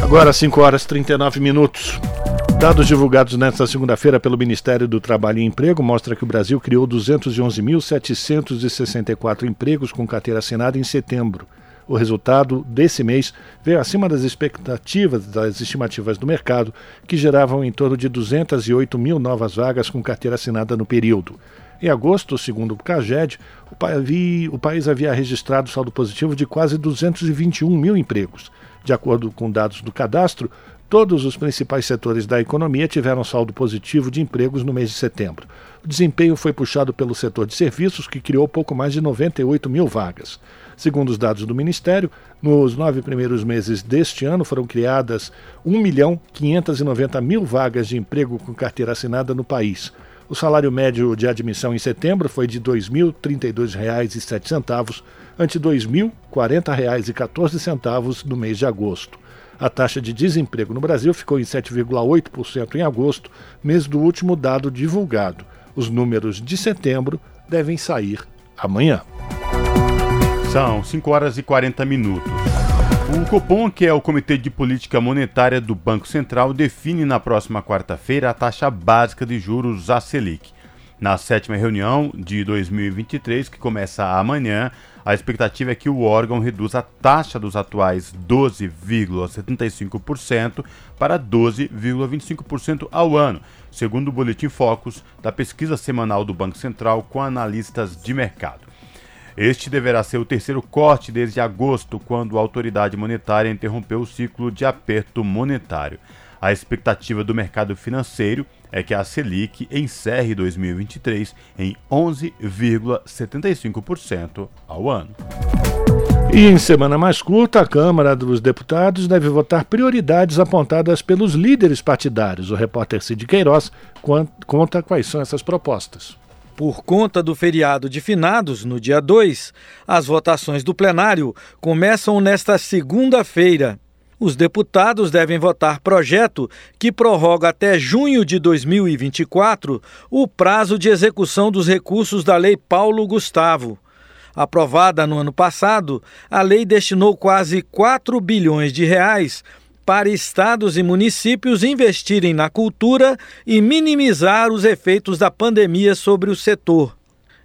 Agora 5 horas e 39 minutos. Dados divulgados nesta segunda-feira pelo Ministério do Trabalho e Emprego mostram que o Brasil criou 211.764 empregos com carteira assinada em setembro. O resultado desse mês veio acima das expectativas das estimativas do mercado, que geravam em torno de 208 mil novas vagas com carteira assinada no período. Em agosto, segundo o CAGED, o país havia registrado saldo positivo de quase 221 mil empregos. De acordo com dados do cadastro, todos os principais setores da economia tiveram saldo positivo de empregos no mês de setembro. O desempenho foi puxado pelo setor de serviços, que criou pouco mais de 98 mil vagas. Segundo os dados do Ministério, nos nove primeiros meses deste ano foram criadas 1 milhão 590 mil vagas de emprego com carteira assinada no país. O salário médio de admissão em setembro foi de R$ 2.032,07, ante R$ 2.040,14 no mês de agosto. A taxa de desemprego no Brasil ficou em 7,8% em agosto, mês do último dado divulgado. Os números de setembro devem sair amanhã. São 5 horas e 40 minutos. O Copom, que é o Comitê de Política Monetária do Banco Central, define na próxima quarta-feira a taxa básica de juros a Selic. Na sétima reunião de 2023, que começa amanhã, a expectativa é que o órgão reduza a taxa dos atuais 12,75% para 12,25% ao ano, segundo o Boletim Focus da pesquisa semanal do Banco Central com analistas de mercado. Este deverá ser o terceiro corte desde agosto, quando a autoridade monetária interrompeu o ciclo de aperto monetário. A expectativa do mercado financeiro é que a Selic encerre 2023 em 11,75% ao ano. E em semana mais curta, a Câmara dos Deputados deve votar prioridades apontadas pelos líderes partidários. O repórter Cid Queiroz conta quais são essas propostas. Por conta do feriado de finados, no dia 2, as votações do plenário começam nesta segunda-feira. Os deputados devem votar projeto que prorroga até junho de 2024 o prazo de execução dos recursos da Lei Paulo Gustavo. Aprovada no ano passado, a lei destinou quase 4 bilhões de reais para estados e municípios investirem na cultura e minimizar os efeitos da pandemia sobre o setor.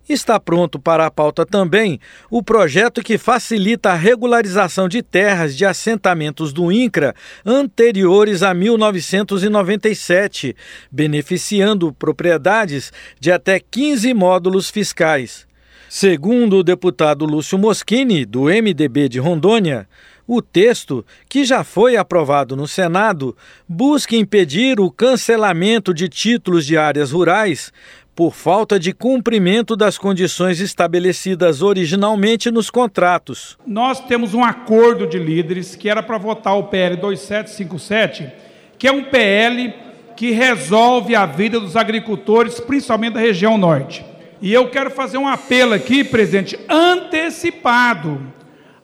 Está pronto para a pauta também o projeto que facilita a regularização de terras de assentamentos do INCRA anteriores a 1997, beneficiando propriedades de até 15 módulos fiscais. Segundo o deputado Lúcio Moschini, do MDB de Rondônia, o texto, que já foi aprovado no Senado, busca impedir o cancelamento de títulos de áreas rurais por falta de cumprimento das condições estabelecidas originalmente nos contratos. Nós temos um acordo de líderes que era para votar o PL 2757, que é um PL que resolve a vida dos agricultores, principalmente da região norte. E eu quero fazer um apelo aqui, presidente, antecipado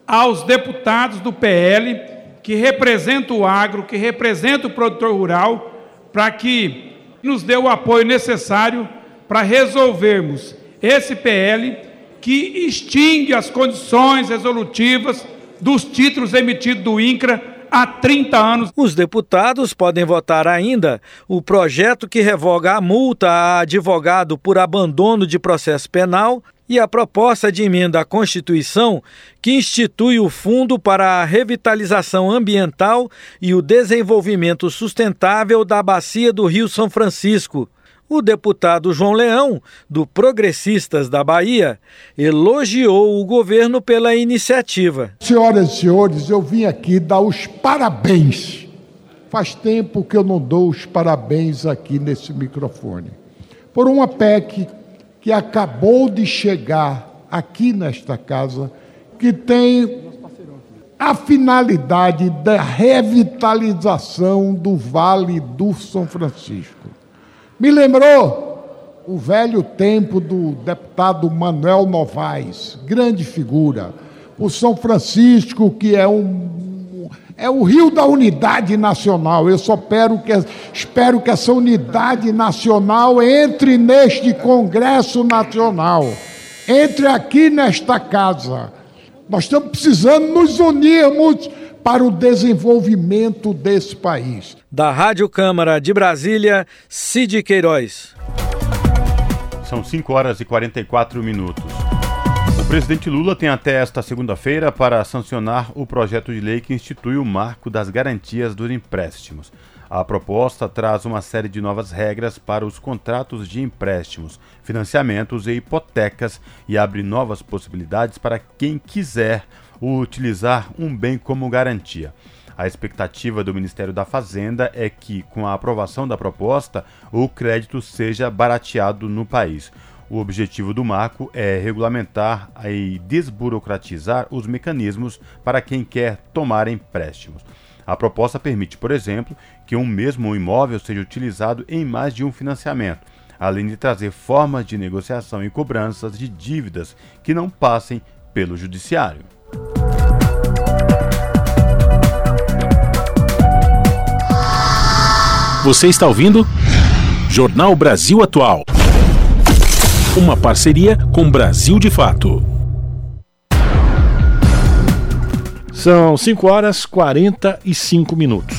aos deputados do PL que representam o agro, que representam o produtor rural, para que nos dê o apoio necessário para resolvermos esse PL que extingue as condições resolutivas dos títulos emitidos do INCRA há 30 anos. Os deputados podem votar ainda o projeto que revoga a multa a advogado por abandono de processo penal e a proposta de emenda à Constituição que institui o Fundo para a Revitalização Ambiental e o Desenvolvimento Sustentável da Bacia do Rio São Francisco. O deputado João Leão, do Progressistas da Bahia, elogiou o governo pela iniciativa. Senhoras e senhores, eu vim aqui dar os parabéns. Faz tempo que eu não dou os parabéns aqui nesse microfone. Por uma PEC que acabou de chegar aqui nesta casa, que tem a finalidade da revitalização do Vale do São Francisco. Me lembrou o velho tempo do deputado Manuel Novaes, grande figura. O São Francisco, que é um é o rio da unidade nacional. Eu só espero que, espero que essa unidade nacional entre neste Congresso Nacional, entre aqui nesta casa. Nós estamos precisando nos unirmos para o desenvolvimento desse país. Da Rádio Câmara de Brasília, Cid Queiroz. São 5 horas e 44 minutos presidente Lula tem até esta segunda-feira para sancionar o projeto de lei que institui o marco das garantias dos empréstimos. A proposta traz uma série de novas regras para os contratos de empréstimos, financiamentos e hipotecas e abre novas possibilidades para quem quiser utilizar um bem como garantia. A expectativa do Ministério da Fazenda é que, com a aprovação da proposta, o crédito seja barateado no país. O objetivo do marco é regulamentar e desburocratizar os mecanismos para quem quer tomar empréstimos. A proposta permite, por exemplo, que um mesmo imóvel seja utilizado em mais de um financiamento, além de trazer formas de negociação e cobranças de dívidas que não passem pelo judiciário. Você está ouvindo? Jornal Brasil Atual. Uma parceria com Brasil de Fato. São 5 horas 45 minutos.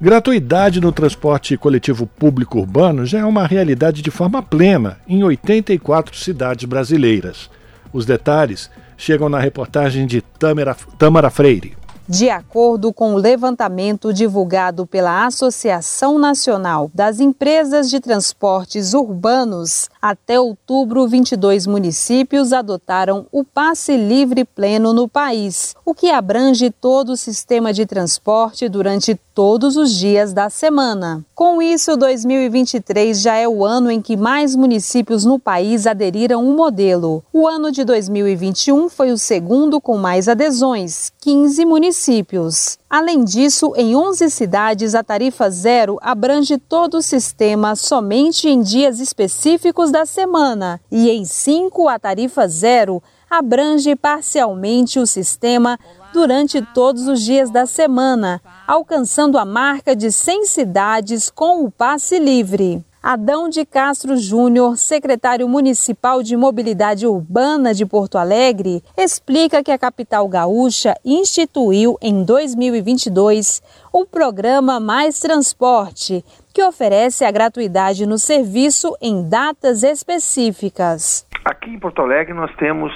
Gratuidade no transporte coletivo público urbano já é uma realidade de forma plena em 84 cidades brasileiras. Os detalhes chegam na reportagem de Tamara, Freire. De acordo com o levantamento divulgado pela Associação Nacional das Empresas de Transportes Urbanos, até outubro, 22 municípios adotaram o passe livre pleno no país, o que abrange todo o sistema de transporte durante todos os dias da semana. Com isso, 2023 já é o ano em que mais municípios no país aderiram ao modelo. O ano de 2021 foi o segundo com mais adesões, 15 municípios. Além disso, em 11 cidades, a tarifa zero abrange todo o sistema somente em dias específicos da semana, e em 5, a tarifa zero abrange parcialmente o sistema durante todos os dias da semana, alcançando a marca de 100 cidades com o passe livre. Adão de Castro Júnior, secretário municipal de Mobilidade Urbana de Porto Alegre, explica que a capital gaúcha instituiu em 2022 o programa Mais Transporte, que oferece a gratuidade no serviço em datas específicas. Aqui em Porto Alegre nós temos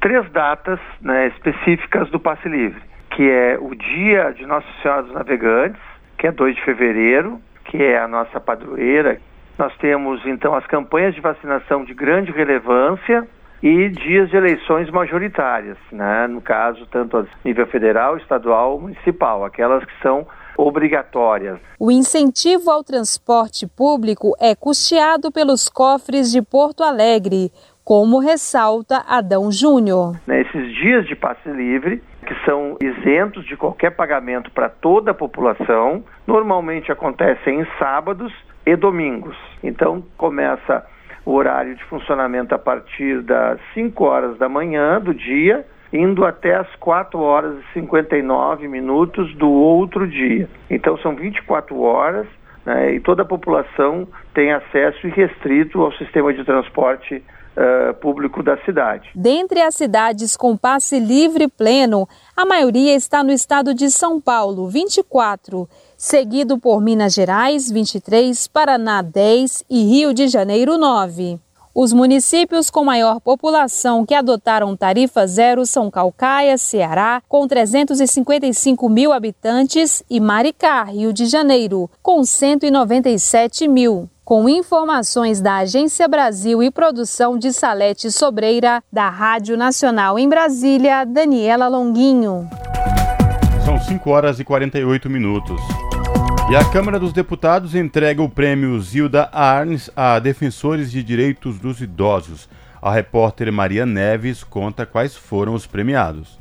três datas né, específicas do passe livre, que é o dia de Nossa Senhora dos Navegantes, que é 2 de fevereiro, que é a nossa padroeira, nós temos, então, as campanhas de vacinação de grande relevância e dias de eleições majoritárias, né? no caso, tanto a nível federal, estadual, municipal, aquelas que são obrigatórias. O incentivo ao transporte público é custeado pelos cofres de Porto Alegre, como ressalta Adão Júnior. Nesses dias de passe livre, que são isentos de qualquer pagamento para toda a população, normalmente acontecem em sábados e domingos. Então começa o horário de funcionamento a partir das 5 horas da manhã do dia, indo até as 4 horas e 59 minutos do outro dia. Então são 24 horas né, e toda a população tem acesso irrestrito ao sistema de transporte uh, público da cidade. Dentre as cidades com passe livre pleno, a maioria está no estado de São Paulo, 24 seguido por Minas Gerais, 23, Paraná, 10 e Rio de Janeiro, 9. Os municípios com maior população que adotaram tarifa zero são Calcaia, Ceará, com 355 mil habitantes, e Maricá, Rio de Janeiro, com 197 mil. Com informações da Agência Brasil e produção de Salete Sobreira, da Rádio Nacional em Brasília, Daniela Longuinho. São 5 horas e 48 minutos. E a Câmara dos Deputados entrega o prêmio Zilda Arnes a defensores de direitos dos idosos. A repórter Maria Neves conta quais foram os premiados.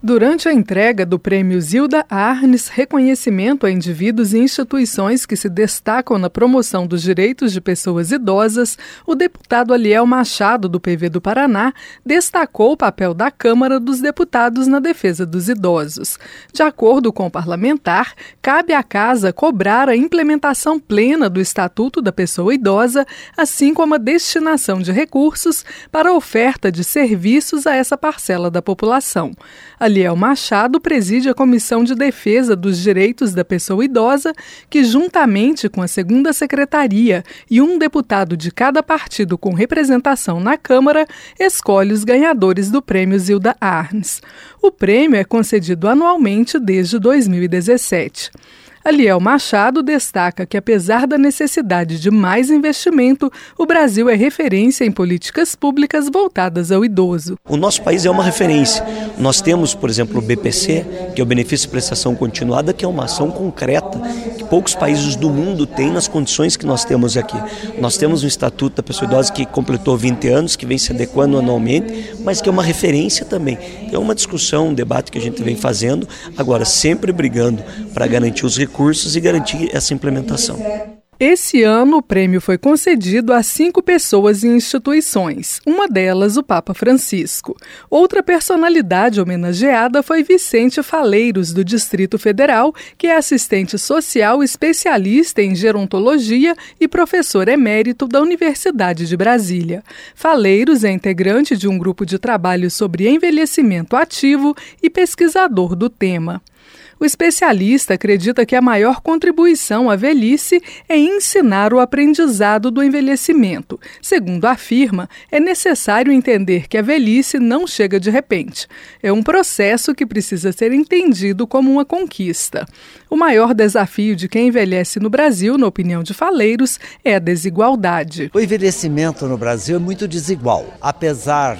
Durante a entrega do prêmio Zilda Arnes, reconhecimento a indivíduos e instituições que se destacam na promoção dos direitos de pessoas idosas, o deputado Aliel Machado, do PV do Paraná, destacou o papel da Câmara dos Deputados na defesa dos idosos. De acordo com o parlamentar, cabe à Casa cobrar a implementação plena do Estatuto da Pessoa Idosa, assim como a destinação de recursos para a oferta de serviços a essa parcela da população. Aliel Machado preside a Comissão de Defesa dos Direitos da Pessoa Idosa, que, juntamente com a segunda secretaria e um deputado de cada partido com representação na Câmara, escolhe os ganhadores do Prêmio Zilda Arnes. O prêmio é concedido anualmente desde 2017. Aliel Machado destaca que, apesar da necessidade de mais investimento, o Brasil é referência em políticas públicas voltadas ao idoso. O nosso país é uma referência. Nós temos, por exemplo, o BPC, que é o Benefício de Prestação Continuada, que é uma ação concreta que poucos países do mundo têm nas condições que nós temos aqui. Nós temos o Estatuto da Pessoa Idosa que completou 20 anos, que vem se adequando anualmente, mas que é uma referência também. É uma discussão, um debate que a gente vem fazendo, agora sempre brigando para garantir os recursos recursos e garantir essa implementação. Esse ano, o prêmio foi concedido a cinco pessoas e instituições, uma delas o Papa Francisco. Outra personalidade homenageada foi Vicente Faleiros, do Distrito Federal, que é assistente social especialista em gerontologia e professor emérito da Universidade de Brasília. Faleiros é integrante de um grupo de trabalho sobre envelhecimento ativo e pesquisador do tema. O especialista acredita que a maior contribuição à velhice é ensinar o aprendizado do envelhecimento. Segundo afirma, é necessário entender que a velhice não chega de repente. É um processo que precisa ser entendido como uma conquista. O maior desafio de quem envelhece no Brasil, na opinião de Faleiros, é a desigualdade. O envelhecimento no Brasil é muito desigual. Apesar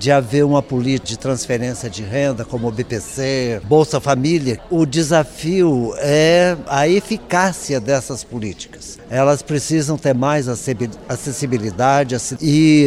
de haver uma política de transferência de renda, como o BPC, Bolsa Família, o desafio é a eficácia dessas políticas. Elas precisam ter mais acessibilidade e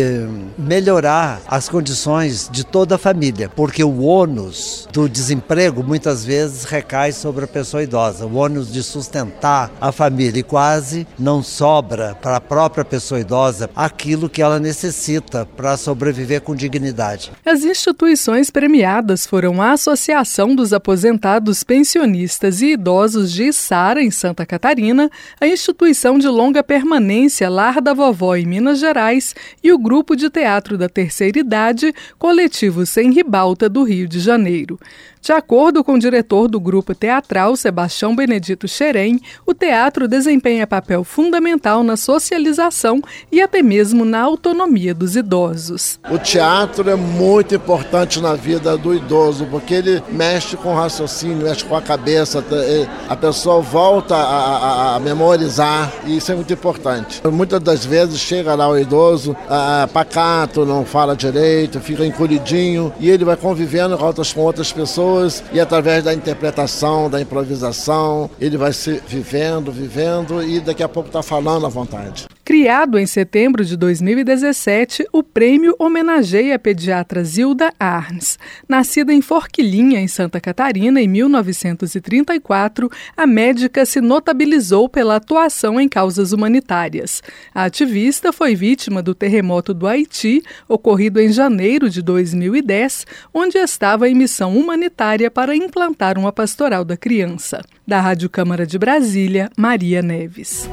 melhorar as condições de toda a família, porque o ônus do desemprego muitas vezes recai sobre a pessoa idosa, o ônus de sustentar a família e quase não sobra para a própria pessoa idosa aquilo que ela necessita para sobreviver com dignidade. As instituições premiadas foram a Associação dos Aposentados Pensionistas e Idosos de Içara, em Santa Catarina, a Instituição de Longa Permanência Lar da Vovó, em Minas Gerais, e o Grupo de Teatro da Terceira Idade, Coletivo Sem Ribalta, do Rio de Janeiro. De acordo com o diretor do grupo teatral, Sebastião Benedito Xerém, o teatro desempenha papel fundamental na socialização e até mesmo na autonomia dos idosos. O teatro é muito importante na vida do idoso, porque ele mexe com o raciocínio, mexe com a cabeça, a pessoa volta a, a, a memorizar e isso é muito importante. Muitas das vezes chega lá o idoso ah, pacato, não fala direito, fica encolhidinho e ele vai convivendo com outras, com outras pessoas pessoas e através da interpretação, da improvisação, ele vai se vivendo, vivendo e daqui a pouco está falando à vontade. Criado em setembro de 2017, o prêmio homenageia a pediatra Zilda Arns. Nascida em Forquilinha, em Santa Catarina, em 1934, a médica se notabilizou pela atuação em causas humanitárias. A ativista foi vítima do terremoto do Haiti, ocorrido em janeiro de 2010, onde estava em missão humanitária para implantar uma pastoral da criança. Da Rádio Câmara de Brasília, Maria Neves.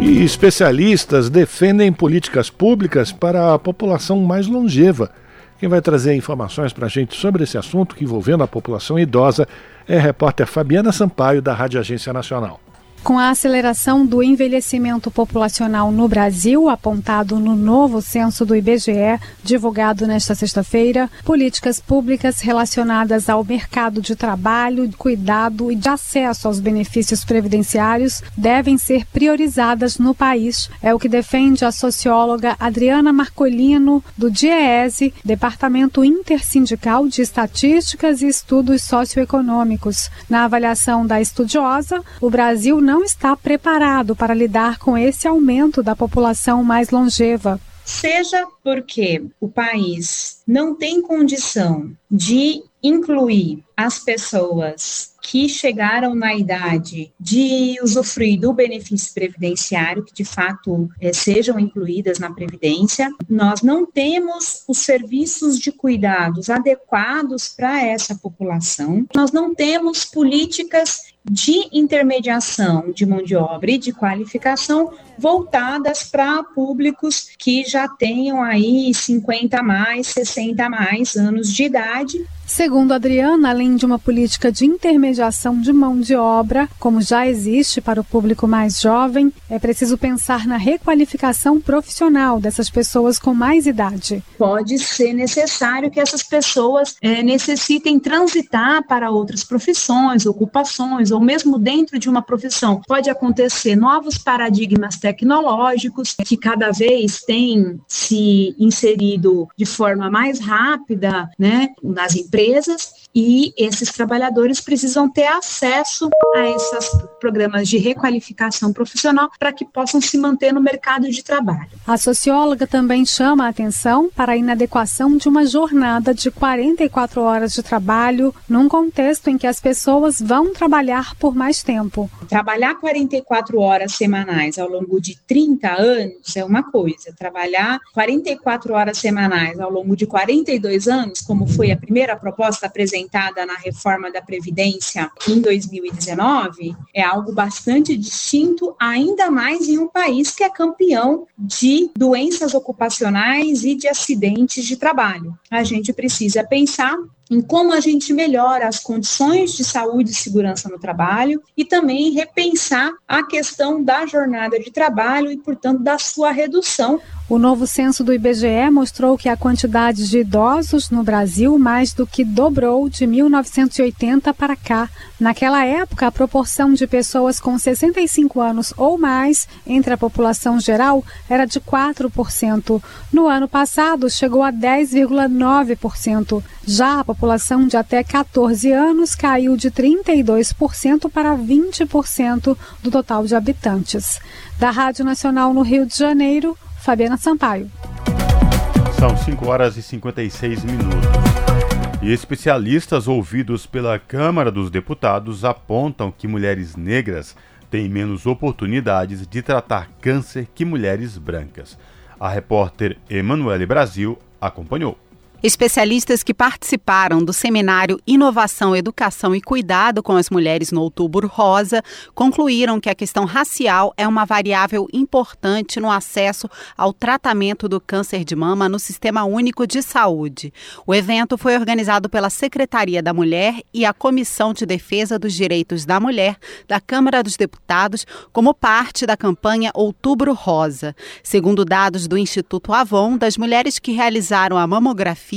E especialistas defendem políticas públicas para a população mais longeva. Quem vai trazer informações para a gente sobre esse assunto que envolvendo a população idosa é a repórter Fabiana Sampaio, da Rádio Agência Nacional. Com a aceleração do envelhecimento populacional no Brasil, apontado no novo censo do IBGE, divulgado nesta sexta-feira, políticas públicas relacionadas ao mercado de trabalho, cuidado e de acesso aos benefícios previdenciários devem ser priorizadas no país. É o que defende a socióloga Adriana Marcolino, do DIEESE, Departamento Intersindical de Estatísticas e Estudos Socioeconômicos. Na avaliação da estudiosa, o Brasil não não está preparado para lidar com esse aumento da população mais longeva. seja porque o país não tem condição de incluir as pessoas que chegaram na idade de usufruir do benefício previdenciário, que de fato é, sejam incluídas na Previdência. Nós não temos os serviços de cuidados adequados para essa população, nós não temos políticas de intermediação de mão de obra e de qualificação voltadas para públicos que já tenham aí 50 mais, 60 mais anos de idade. Segundo Adriana, além de uma política de intermediação de mão de obra, como já existe para o público mais jovem, é preciso pensar na requalificação profissional dessas pessoas com mais idade. Pode ser necessário que essas pessoas é, necessitem transitar para outras profissões, ocupações, ou mesmo dentro de uma profissão. Pode acontecer novos paradigmas tecnológicos que cada vez têm se inserido de forma mais rápida né, nas empresas e esses trabalhadores precisam ter acesso a esses programas de requalificação profissional para que possam se manter no mercado de trabalho. A socióloga também chama a atenção para a inadequação de uma jornada de 44 horas de trabalho num contexto em que as pessoas vão trabalhar por mais tempo. Trabalhar 44 horas semanais ao longo de 30 anos é uma coisa, trabalhar 44 horas semanais ao longo de 42 anos, como foi a primeira proposta apresentada implementada na reforma da Previdência em 2019 é algo bastante distinto, ainda mais em um país que é campeão de doenças ocupacionais e de acidentes de trabalho. A gente precisa pensar em como a gente melhora as condições de saúde e segurança no trabalho e também repensar a questão da jornada de trabalho e, portanto, da sua redução. O novo censo do IBGE mostrou que a quantidade de idosos no Brasil mais do que dobrou de 1980 para cá. Naquela época, a proporção de pessoas com 65 anos ou mais entre a população geral era de 4%. No ano passado, chegou a 10,9%. Já a população de até 14 anos caiu de 32% para 20% do total de habitantes. Da Rádio Nacional no Rio de Janeiro, Fabiana Sampaio. São 5 horas e 56 minutos. E especialistas ouvidos pela Câmara dos Deputados apontam que mulheres negras têm menos oportunidades de tratar câncer que mulheres brancas. A repórter Emanuele Brasil acompanhou. Especialistas que participaram do seminário Inovação, Educação e Cuidado com as Mulheres no Outubro Rosa concluíram que a questão racial é uma variável importante no acesso ao tratamento do câncer de mama no Sistema Único de Saúde. O evento foi organizado pela Secretaria da Mulher e a Comissão de Defesa dos Direitos da Mulher da Câmara dos Deputados como parte da campanha Outubro Rosa. Segundo dados do Instituto Avon, das mulheres que realizaram a mamografia,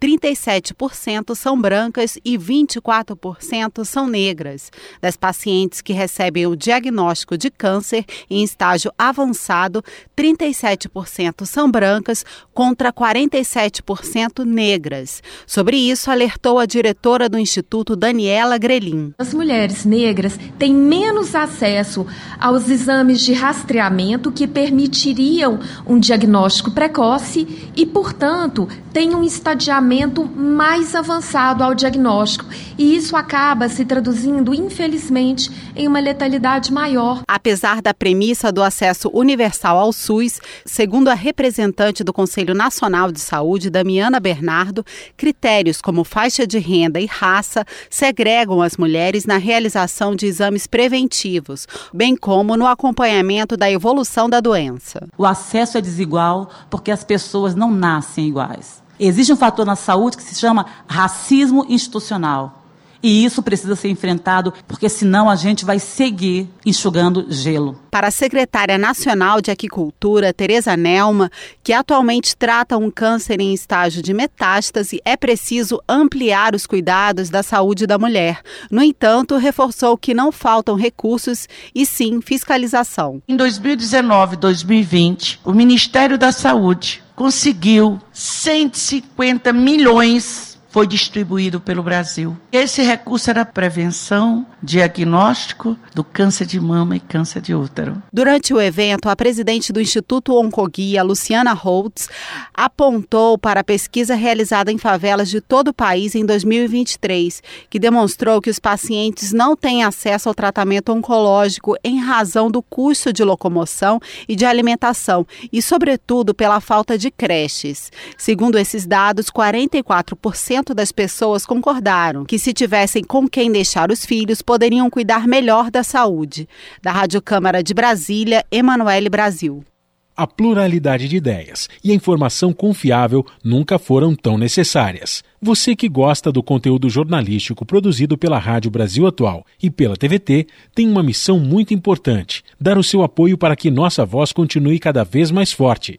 37% são brancas e 24% são negras. Das pacientes que recebem o diagnóstico de câncer em estágio avançado, 37% são brancas contra 47% negras. Sobre isso, alertou a diretora do Instituto, Daniela Grelin. As mulheres negras têm menos acesso aos exames de rastreamento que permitiriam um diagnóstico precoce e, portanto, têm um estadiamento mais avançado ao diagnóstico. E isso acaba se traduzindo, infelizmente, em uma letalidade maior. Apesar da premissa do acesso universal ao SUS, segundo a representante do Conselho Nacional de Saúde, Damiana Bernardo, critérios como faixa de renda e raça segregam as mulheres na realização de exames preventivos, bem como no acompanhamento da evolução da doença. O acesso é desigual porque as pessoas não nascem iguais. Existe um fator na saúde que se chama racismo institucional. E isso precisa ser enfrentado, porque senão a gente vai seguir enxugando gelo. Para a secretária nacional de Aquicultura, Tereza Nelma, que atualmente trata um câncer em estágio de metástase, é preciso ampliar os cuidados da saúde da mulher. No entanto, reforçou que não faltam recursos e sim fiscalização. Em 2019 2020, o Ministério da Saúde conseguiu 150 milhões foi distribuído pelo Brasil. Esse recurso era prevenção, diagnóstico do câncer de mama e câncer de útero. Durante o evento, a presidente do Instituto Oncoguia, Luciana Holtz, apontou para a pesquisa realizada em favelas de todo o país em 2023, que demonstrou que os pacientes não têm acesso ao tratamento oncológico em razão do custo de locomoção e de alimentação e, sobretudo, pela falta de creches. Segundo esses dados, 44% das pessoas concordaram que, se tivessem com quem deixar os filhos, poderiam cuidar melhor da saúde. Da Rádio Câmara de Brasília, Emanuele Brasil. A pluralidade de ideias e a informação confiável nunca foram tão necessárias. Você que gosta do conteúdo jornalístico produzido pela Rádio Brasil Atual e pela TVT tem uma missão muito importante: dar o seu apoio para que nossa voz continue cada vez mais forte.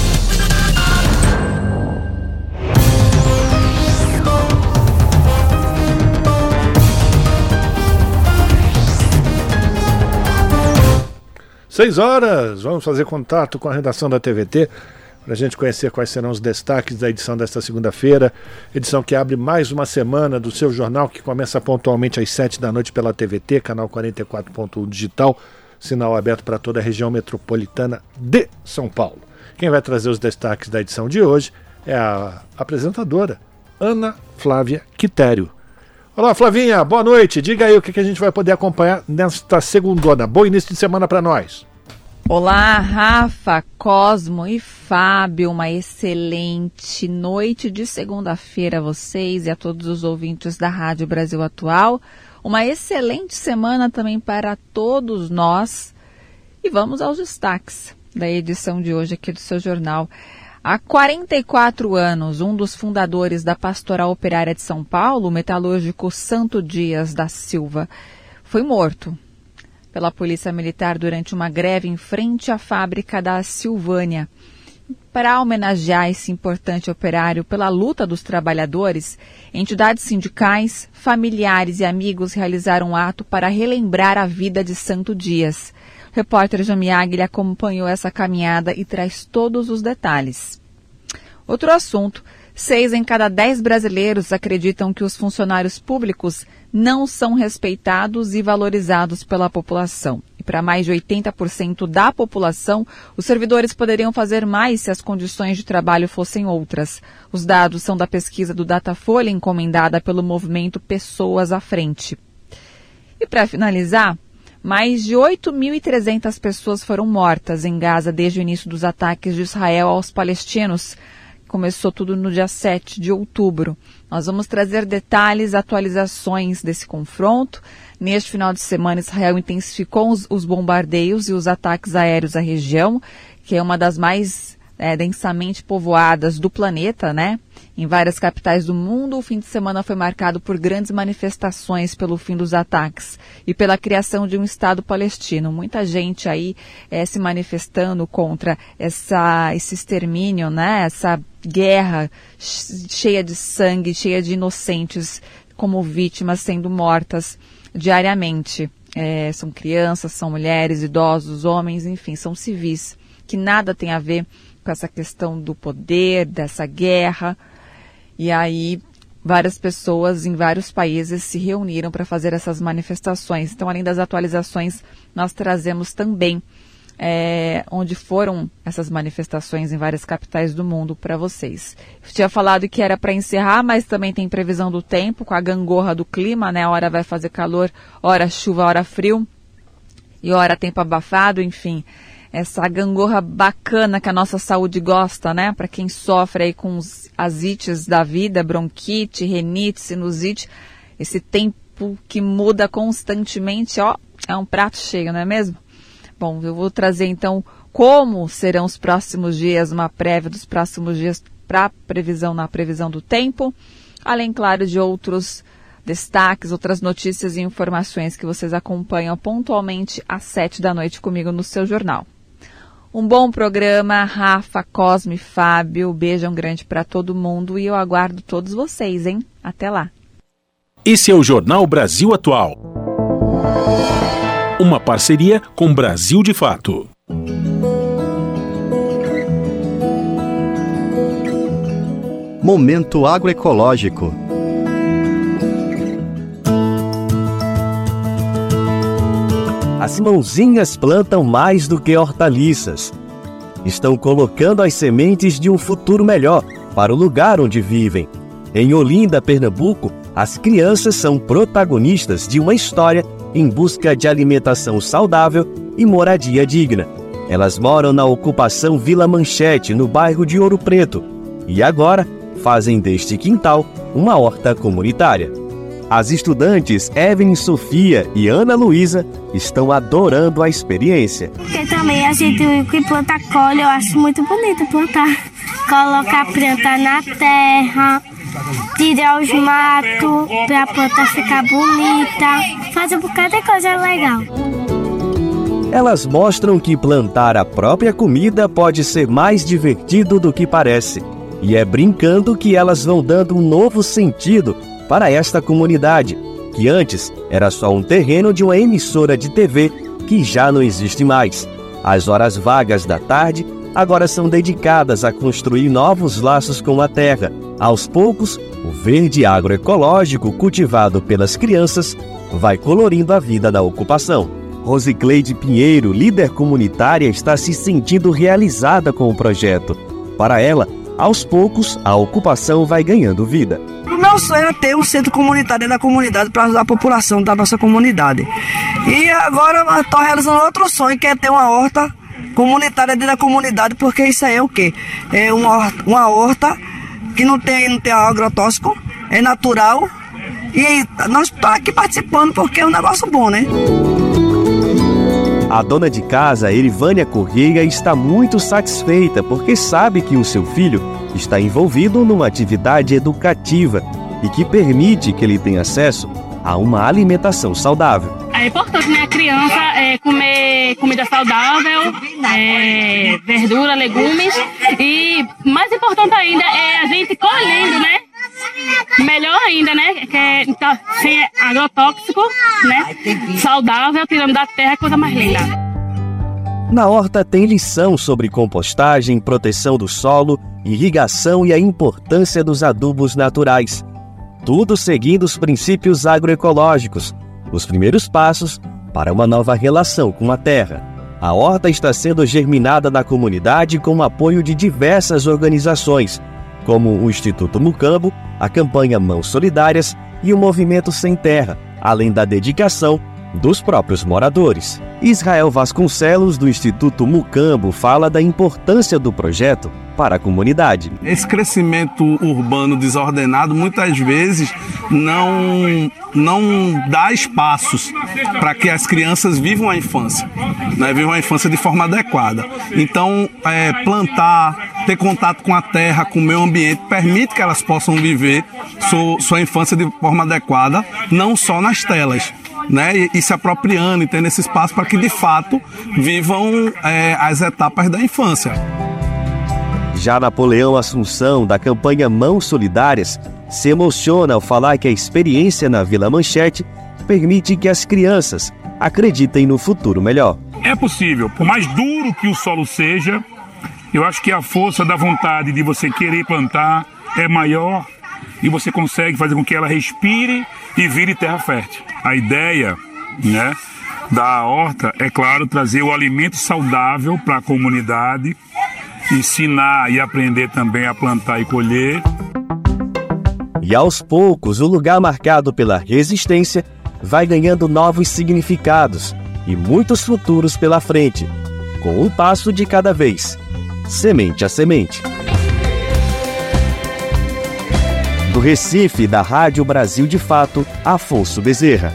Seis horas, vamos fazer contato com a redação da TVT para a gente conhecer quais serão os destaques da edição desta segunda-feira. Edição que abre mais uma semana do seu jornal, que começa pontualmente às sete da noite pela TVT, canal 44.1 digital, sinal aberto para toda a região metropolitana de São Paulo. Quem vai trazer os destaques da edição de hoje é a apresentadora Ana Flávia Quitério. Olá, Flavinha, boa noite. Diga aí o que a gente vai poder acompanhar nesta segundona. Bom início de semana para nós. Olá, Rafa, Cosmo e Fábio. Uma excelente noite de segunda-feira a vocês e a todos os ouvintes da Rádio Brasil Atual. Uma excelente semana também para todos nós. E vamos aos destaques da edição de hoje aqui do seu jornal. Há 44 anos, um dos fundadores da Pastoral Operária de São Paulo, o metalúrgico Santo Dias da Silva, foi morto pela Polícia Militar durante uma greve em frente à fábrica da Silvânia. Para homenagear esse importante operário pela luta dos trabalhadores, entidades sindicais, familiares e amigos realizaram um ato para relembrar a vida de Santo Dias. O repórter Jamiag acompanhou essa caminhada e traz todos os detalhes. Outro assunto: seis em cada dez brasileiros acreditam que os funcionários públicos não são respeitados e valorizados pela população. E para mais de 80% da população, os servidores poderiam fazer mais se as condições de trabalho fossem outras. Os dados são da pesquisa do Datafolha encomendada pelo movimento Pessoas à Frente. E para finalizar, mais de 8.300 pessoas foram mortas em Gaza desde o início dos ataques de Israel aos palestinos. Começou tudo no dia 7 de outubro. Nós vamos trazer detalhes, atualizações desse confronto. Neste final de semana, Israel intensificou os, os bombardeios e os ataques aéreos à região, que é uma das mais é, densamente povoadas do planeta, né? Em várias capitais do mundo, o fim de semana foi marcado por grandes manifestações pelo fim dos ataques e pela criação de um Estado palestino. Muita gente aí é, se manifestando contra essa, esse extermínio, né? Essa guerra cheia de sangue, cheia de inocentes como vítimas sendo mortas diariamente. É, são crianças, são mulheres, idosos, homens, enfim, são civis que nada tem a ver com essa questão do poder, dessa guerra. E aí várias pessoas em vários países se reuniram para fazer essas manifestações. Então, além das atualizações, nós trazemos também é, onde foram essas manifestações em várias capitais do mundo para vocês. Eu tinha falado que era para encerrar, mas também tem previsão do tempo, com a gangorra do clima, né? Hora vai fazer calor, hora chuva, hora frio, e hora tempo abafado, enfim essa gangorra bacana que a nossa saúde gosta, né? Para quem sofre aí com as ites da vida, bronquite, renite, sinusite, esse tempo que muda constantemente, ó, é um prato cheio, não é mesmo? Bom, eu vou trazer então como serão os próximos dias, uma prévia dos próximos dias para previsão na previsão do tempo, além, claro, de outros destaques, outras notícias e informações que vocês acompanham pontualmente às sete da noite comigo no seu jornal. Um bom programa, Rafa, Cosme, Fábio. Beijão grande para todo mundo e eu aguardo todos vocês, hein? Até lá. Esse é o Jornal Brasil Atual. Uma parceria com Brasil de Fato. Momento agroecológico. As mãozinhas plantam mais do que hortaliças. Estão colocando as sementes de um futuro melhor para o lugar onde vivem. Em Olinda, Pernambuco, as crianças são protagonistas de uma história em busca de alimentação saudável e moradia digna. Elas moram na ocupação Vila Manchete, no bairro de Ouro Preto, e agora fazem deste quintal uma horta comunitária. As estudantes Evelyn Sofia e Ana Luísa estão adorando a experiência. Porque também a gente que planta colhe, eu acho muito bonito plantar. Colocar a planta na terra, tirar os matos para a planta ficar bonita, fazer um bocado de coisa legal. Elas mostram que plantar a própria comida pode ser mais divertido do que parece. E é brincando que elas vão dando um novo sentido para esta comunidade, que antes era só um terreno de uma emissora de TV que já não existe mais. As horas vagas da tarde agora são dedicadas a construir novos laços com a terra. Aos poucos, o verde agroecológico cultivado pelas crianças vai colorindo a vida da ocupação. Rosicleide Pinheiro, líder comunitária, está se sentindo realizada com o projeto. Para ela, aos poucos, a ocupação vai ganhando vida. Meu sonho é ter um centro comunitário da comunidade para ajudar a população da nossa comunidade. E agora estou realizando outro sonho, que é ter uma horta comunitária dentro da comunidade, porque isso aí é o quê? É uma horta, uma horta que não tem, não tem agrotóxico, é natural. E nós estamos aqui participando porque é um negócio bom, né? A dona de casa, Erivânia Correia, está muito satisfeita porque sabe que o seu filho está envolvido numa atividade educativa e que permite que ele tenha acesso a uma alimentação saudável. É importante, né, a criança é, comer comida saudável, é, verdura, legumes e mais importante ainda é a gente colhendo, né? Melhor ainda, né? Que é, tá, sem agrotóxico, né? Saudável, tirando da terra, coisa mais linda. Na horta tem lição sobre compostagem, proteção do solo, irrigação e a importância dos adubos naturais. Tudo seguindo os princípios agroecológicos, os primeiros passos para uma nova relação com a terra. A horta está sendo germinada na comunidade com o apoio de diversas organizações, como o Instituto Mucambo, a campanha Mãos Solidárias e o Movimento Sem Terra, além da dedicação dos próprios moradores. Israel Vasconcelos, do Instituto Mucambo, fala da importância do projeto para a comunidade. Esse crescimento urbano desordenado muitas vezes não, não dá espaços para que as crianças vivam a infância, né? vivam a infância de forma adequada. Então, é, plantar, ter contato com a terra, com o meio ambiente, permite que elas possam viver sua, sua infância de forma adequada, não só nas telas né, e, e, se apropriando e tendo esse espaço para que de fato vivam é, as etapas da infância. Já Napoleão Assunção, da campanha Mãos Solidárias, se emociona ao falar que a experiência na Vila Manchete permite que as crianças acreditem no futuro melhor. É possível, por mais duro que o solo seja, eu acho que a força da vontade de você querer plantar é maior e você consegue fazer com que ela respire e vire terra fértil. A ideia, né, da horta é claro trazer o alimento saudável para a comunidade, ensinar e aprender também a plantar e colher. E aos poucos, o lugar marcado pela resistência vai ganhando novos significados e muitos futuros pela frente. com um passo de cada vez, semente a semente. Do Recife, da Rádio Brasil de Fato, Afonso Bezerra.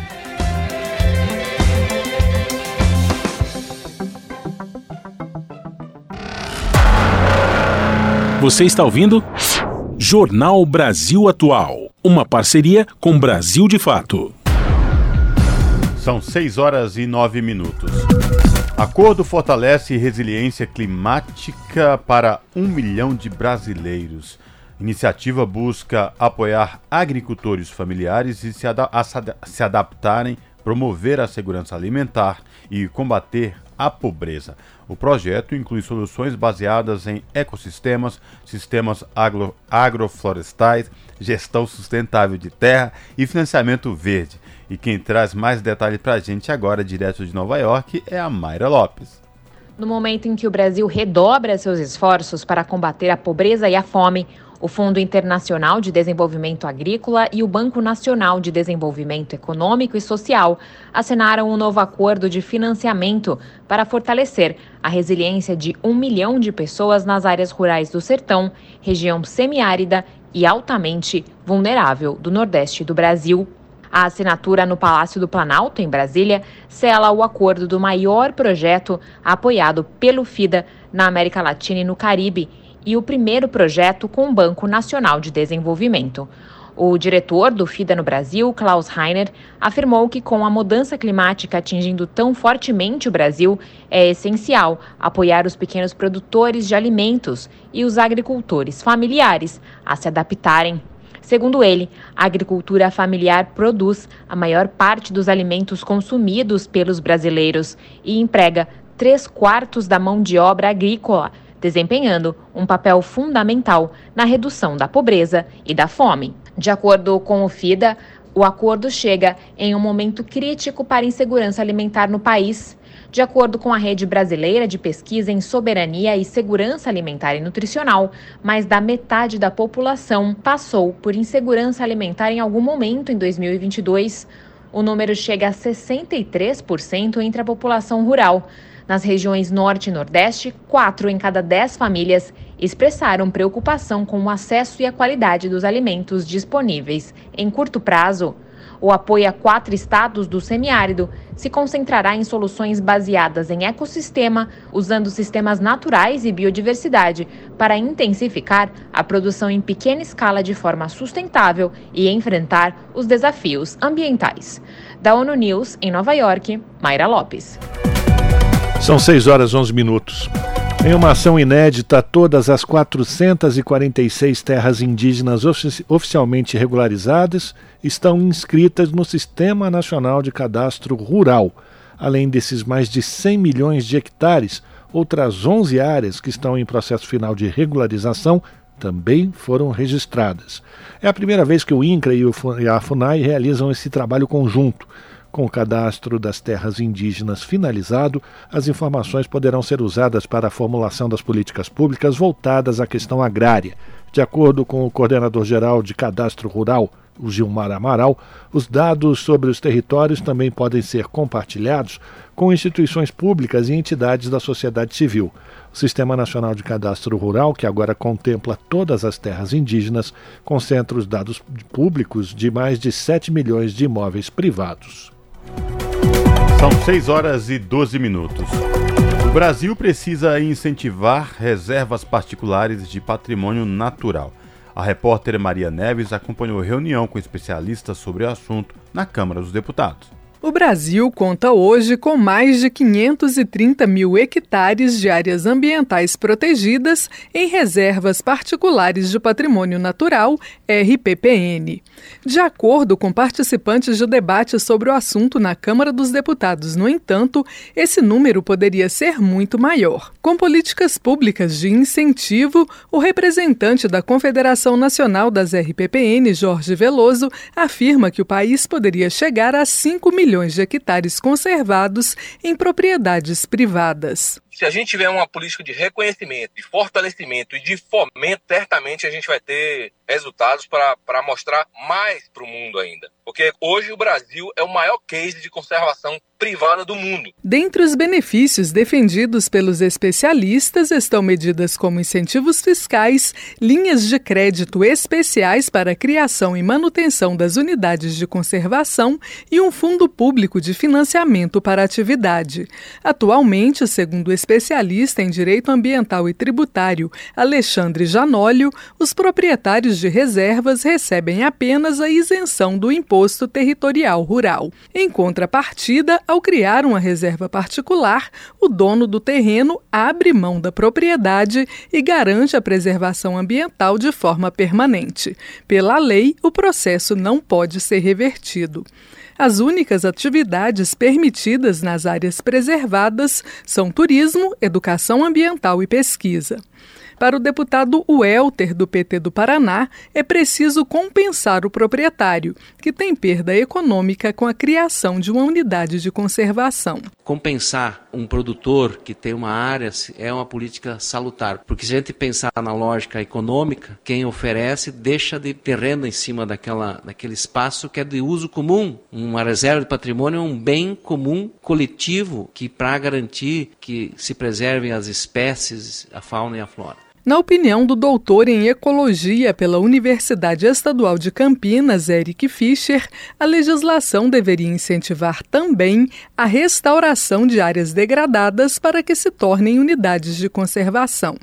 Você está ouvindo? Jornal Brasil Atual. Uma parceria com Brasil de Fato. São 6 horas e 9 minutos. Acordo fortalece resiliência climática para um milhão de brasileiros. Iniciativa busca apoiar agricultores familiares e se, a se adaptarem, promover a segurança alimentar e combater a pobreza. O projeto inclui soluções baseadas em ecossistemas, sistemas agro agroflorestais, gestão sustentável de terra e financiamento verde. E quem traz mais detalhes para a gente agora, direto de Nova York, é a Mayra Lopes. No momento em que o Brasil redobra seus esforços para combater a pobreza e a fome, o Fundo Internacional de Desenvolvimento Agrícola e o Banco Nacional de Desenvolvimento Econômico e Social assinaram um novo acordo de financiamento para fortalecer a resiliência de um milhão de pessoas nas áreas rurais do sertão, região semiárida e altamente vulnerável do Nordeste do Brasil. A assinatura no Palácio do Planalto, em Brasília, sela o acordo do maior projeto apoiado pelo FIDA na América Latina e no Caribe e o primeiro projeto com o Banco Nacional de Desenvolvimento. O diretor do FIDA no Brasil, Klaus Heiner, afirmou que com a mudança climática atingindo tão fortemente o Brasil, é essencial apoiar os pequenos produtores de alimentos e os agricultores familiares a se adaptarem. Segundo ele, a agricultura familiar produz a maior parte dos alimentos consumidos pelos brasileiros e emprega três quartos da mão de obra agrícola desempenhando um papel fundamental na redução da pobreza e da fome. De acordo com o FIDA, o acordo chega em um momento crítico para a insegurança alimentar no país. De acordo com a Rede Brasileira de Pesquisa em Soberania e Segurança Alimentar e Nutricional, mais da metade da população passou por insegurança alimentar em algum momento em 2022. O número chega a 63% entre a população rural. Nas regiões Norte e Nordeste, quatro em cada dez famílias expressaram preocupação com o acesso e a qualidade dos alimentos disponíveis. Em curto prazo, o apoio a quatro estados do semiárido se concentrará em soluções baseadas em ecossistema, usando sistemas naturais e biodiversidade para intensificar a produção em pequena escala de forma sustentável e enfrentar os desafios ambientais. Da ONU News, em Nova York, Mayra Lopes. São 6 horas 11 minutos. Em uma ação inédita, todas as 446 terras indígenas ofici oficialmente regularizadas estão inscritas no Sistema Nacional de Cadastro Rural. Além desses mais de 100 milhões de hectares, outras 11 áreas que estão em processo final de regularização também foram registradas. É a primeira vez que o INCRA e a FUNAI realizam esse trabalho conjunto. Com o cadastro das terras indígenas finalizado, as informações poderão ser usadas para a formulação das políticas públicas voltadas à questão agrária. De acordo com o coordenador-geral de Cadastro Rural, o Gilmar Amaral, os dados sobre os territórios também podem ser compartilhados com instituições públicas e entidades da sociedade civil. O Sistema Nacional de Cadastro Rural, que agora contempla todas as terras indígenas, concentra os dados públicos de mais de 7 milhões de imóveis privados. São 6 horas e 12 minutos. O Brasil precisa incentivar reservas particulares de patrimônio natural. A repórter Maria Neves acompanhou reunião com especialistas sobre o assunto na Câmara dos Deputados. O Brasil conta hoje com mais de 530 mil hectares de áreas ambientais protegidas em reservas particulares de patrimônio natural, RPPN. De acordo com participantes de debate sobre o assunto na Câmara dos Deputados, no entanto, esse número poderia ser muito maior. Com políticas públicas de incentivo, o representante da Confederação Nacional das RPPN, Jorge Veloso, afirma que o país poderia chegar a 5 milhões milhões de hectares conservados em propriedades privadas. Se a gente tiver uma política de reconhecimento, de fortalecimento e de fomento, certamente a gente vai ter resultados para mostrar mais para o mundo ainda. Porque hoje o Brasil é o maior case de conservação privada do mundo. Dentre os benefícios defendidos pelos especialistas estão medidas como incentivos fiscais, linhas de crédito especiais para a criação e manutenção das unidades de conservação e um fundo público de financiamento para a atividade. Atualmente, segundo especialista em direito ambiental e tributário Alexandre Janólio, os proprietários de reservas recebem apenas a isenção do imposto territorial rural. Em contrapartida, ao criar uma reserva particular, o dono do terreno abre mão da propriedade e garante a preservação ambiental de forma permanente. Pela lei, o processo não pode ser revertido. As únicas atividades permitidas nas áreas preservadas são turismo, educação ambiental e pesquisa. Para o deputado Welter, do PT do Paraná, é preciso compensar o proprietário, que tem perda econômica com a criação de uma unidade de conservação. Compensar um produtor que tem uma área é uma política salutar, porque se a gente pensar na lógica econômica, quem oferece deixa de ter renda em cima daquela, daquele espaço que é de uso comum. Uma reserva de patrimônio é um bem comum coletivo que para garantir que se preservem as espécies, a fauna e a flora. Na opinião do doutor em ecologia pela Universidade Estadual de Campinas, Eric Fischer, a legislação deveria incentivar também a restauração de áreas degradadas para que se tornem unidades de conservação.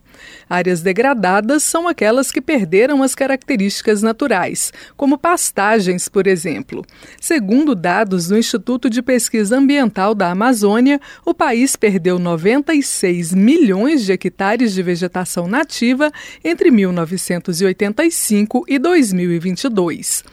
Áreas degradadas são aquelas que perderam as características naturais, como pastagens, por exemplo. Segundo dados do Instituto de Pesquisa Ambiental da Amazônia, o país perdeu 96 milhões de hectares de vegetação nativa ativa entre 1985 e 2022.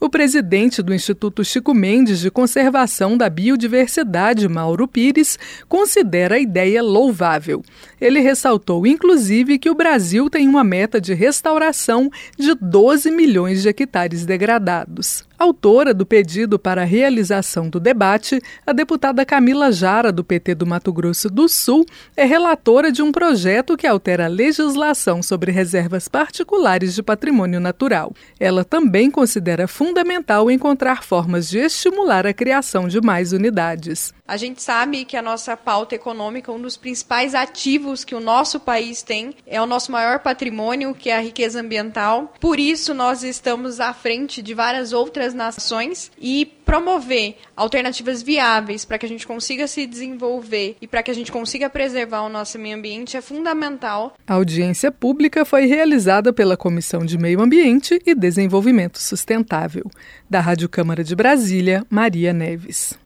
O presidente do Instituto Chico Mendes de Conservação da Biodiversidade, Mauro Pires, considera a ideia louvável. Ele ressaltou, inclusive, que o Brasil tem uma meta de restauração de 12 milhões de hectares degradados. Autora do pedido para a realização do debate, a deputada Camila Jara, do PT do Mato Grosso do Sul, é relatora de um projeto que altera a legislação sobre reservas particulares de patrimônio natural. Ela também considera fundamental encontrar formas de estimular a criação de mais unidades. A gente sabe que a nossa pauta econômica, um dos principais ativos que o nosso país tem, é o nosso maior patrimônio, que é a riqueza ambiental. Por isso, nós estamos à frente de várias outras nações e promover alternativas viáveis para que a gente consiga se desenvolver e para que a gente consiga preservar o nosso meio ambiente é fundamental. A audiência pública foi realizada pela Comissão de Meio Ambiente e Desenvolvimento Sustentável. Da Rádio Câmara de Brasília, Maria Neves.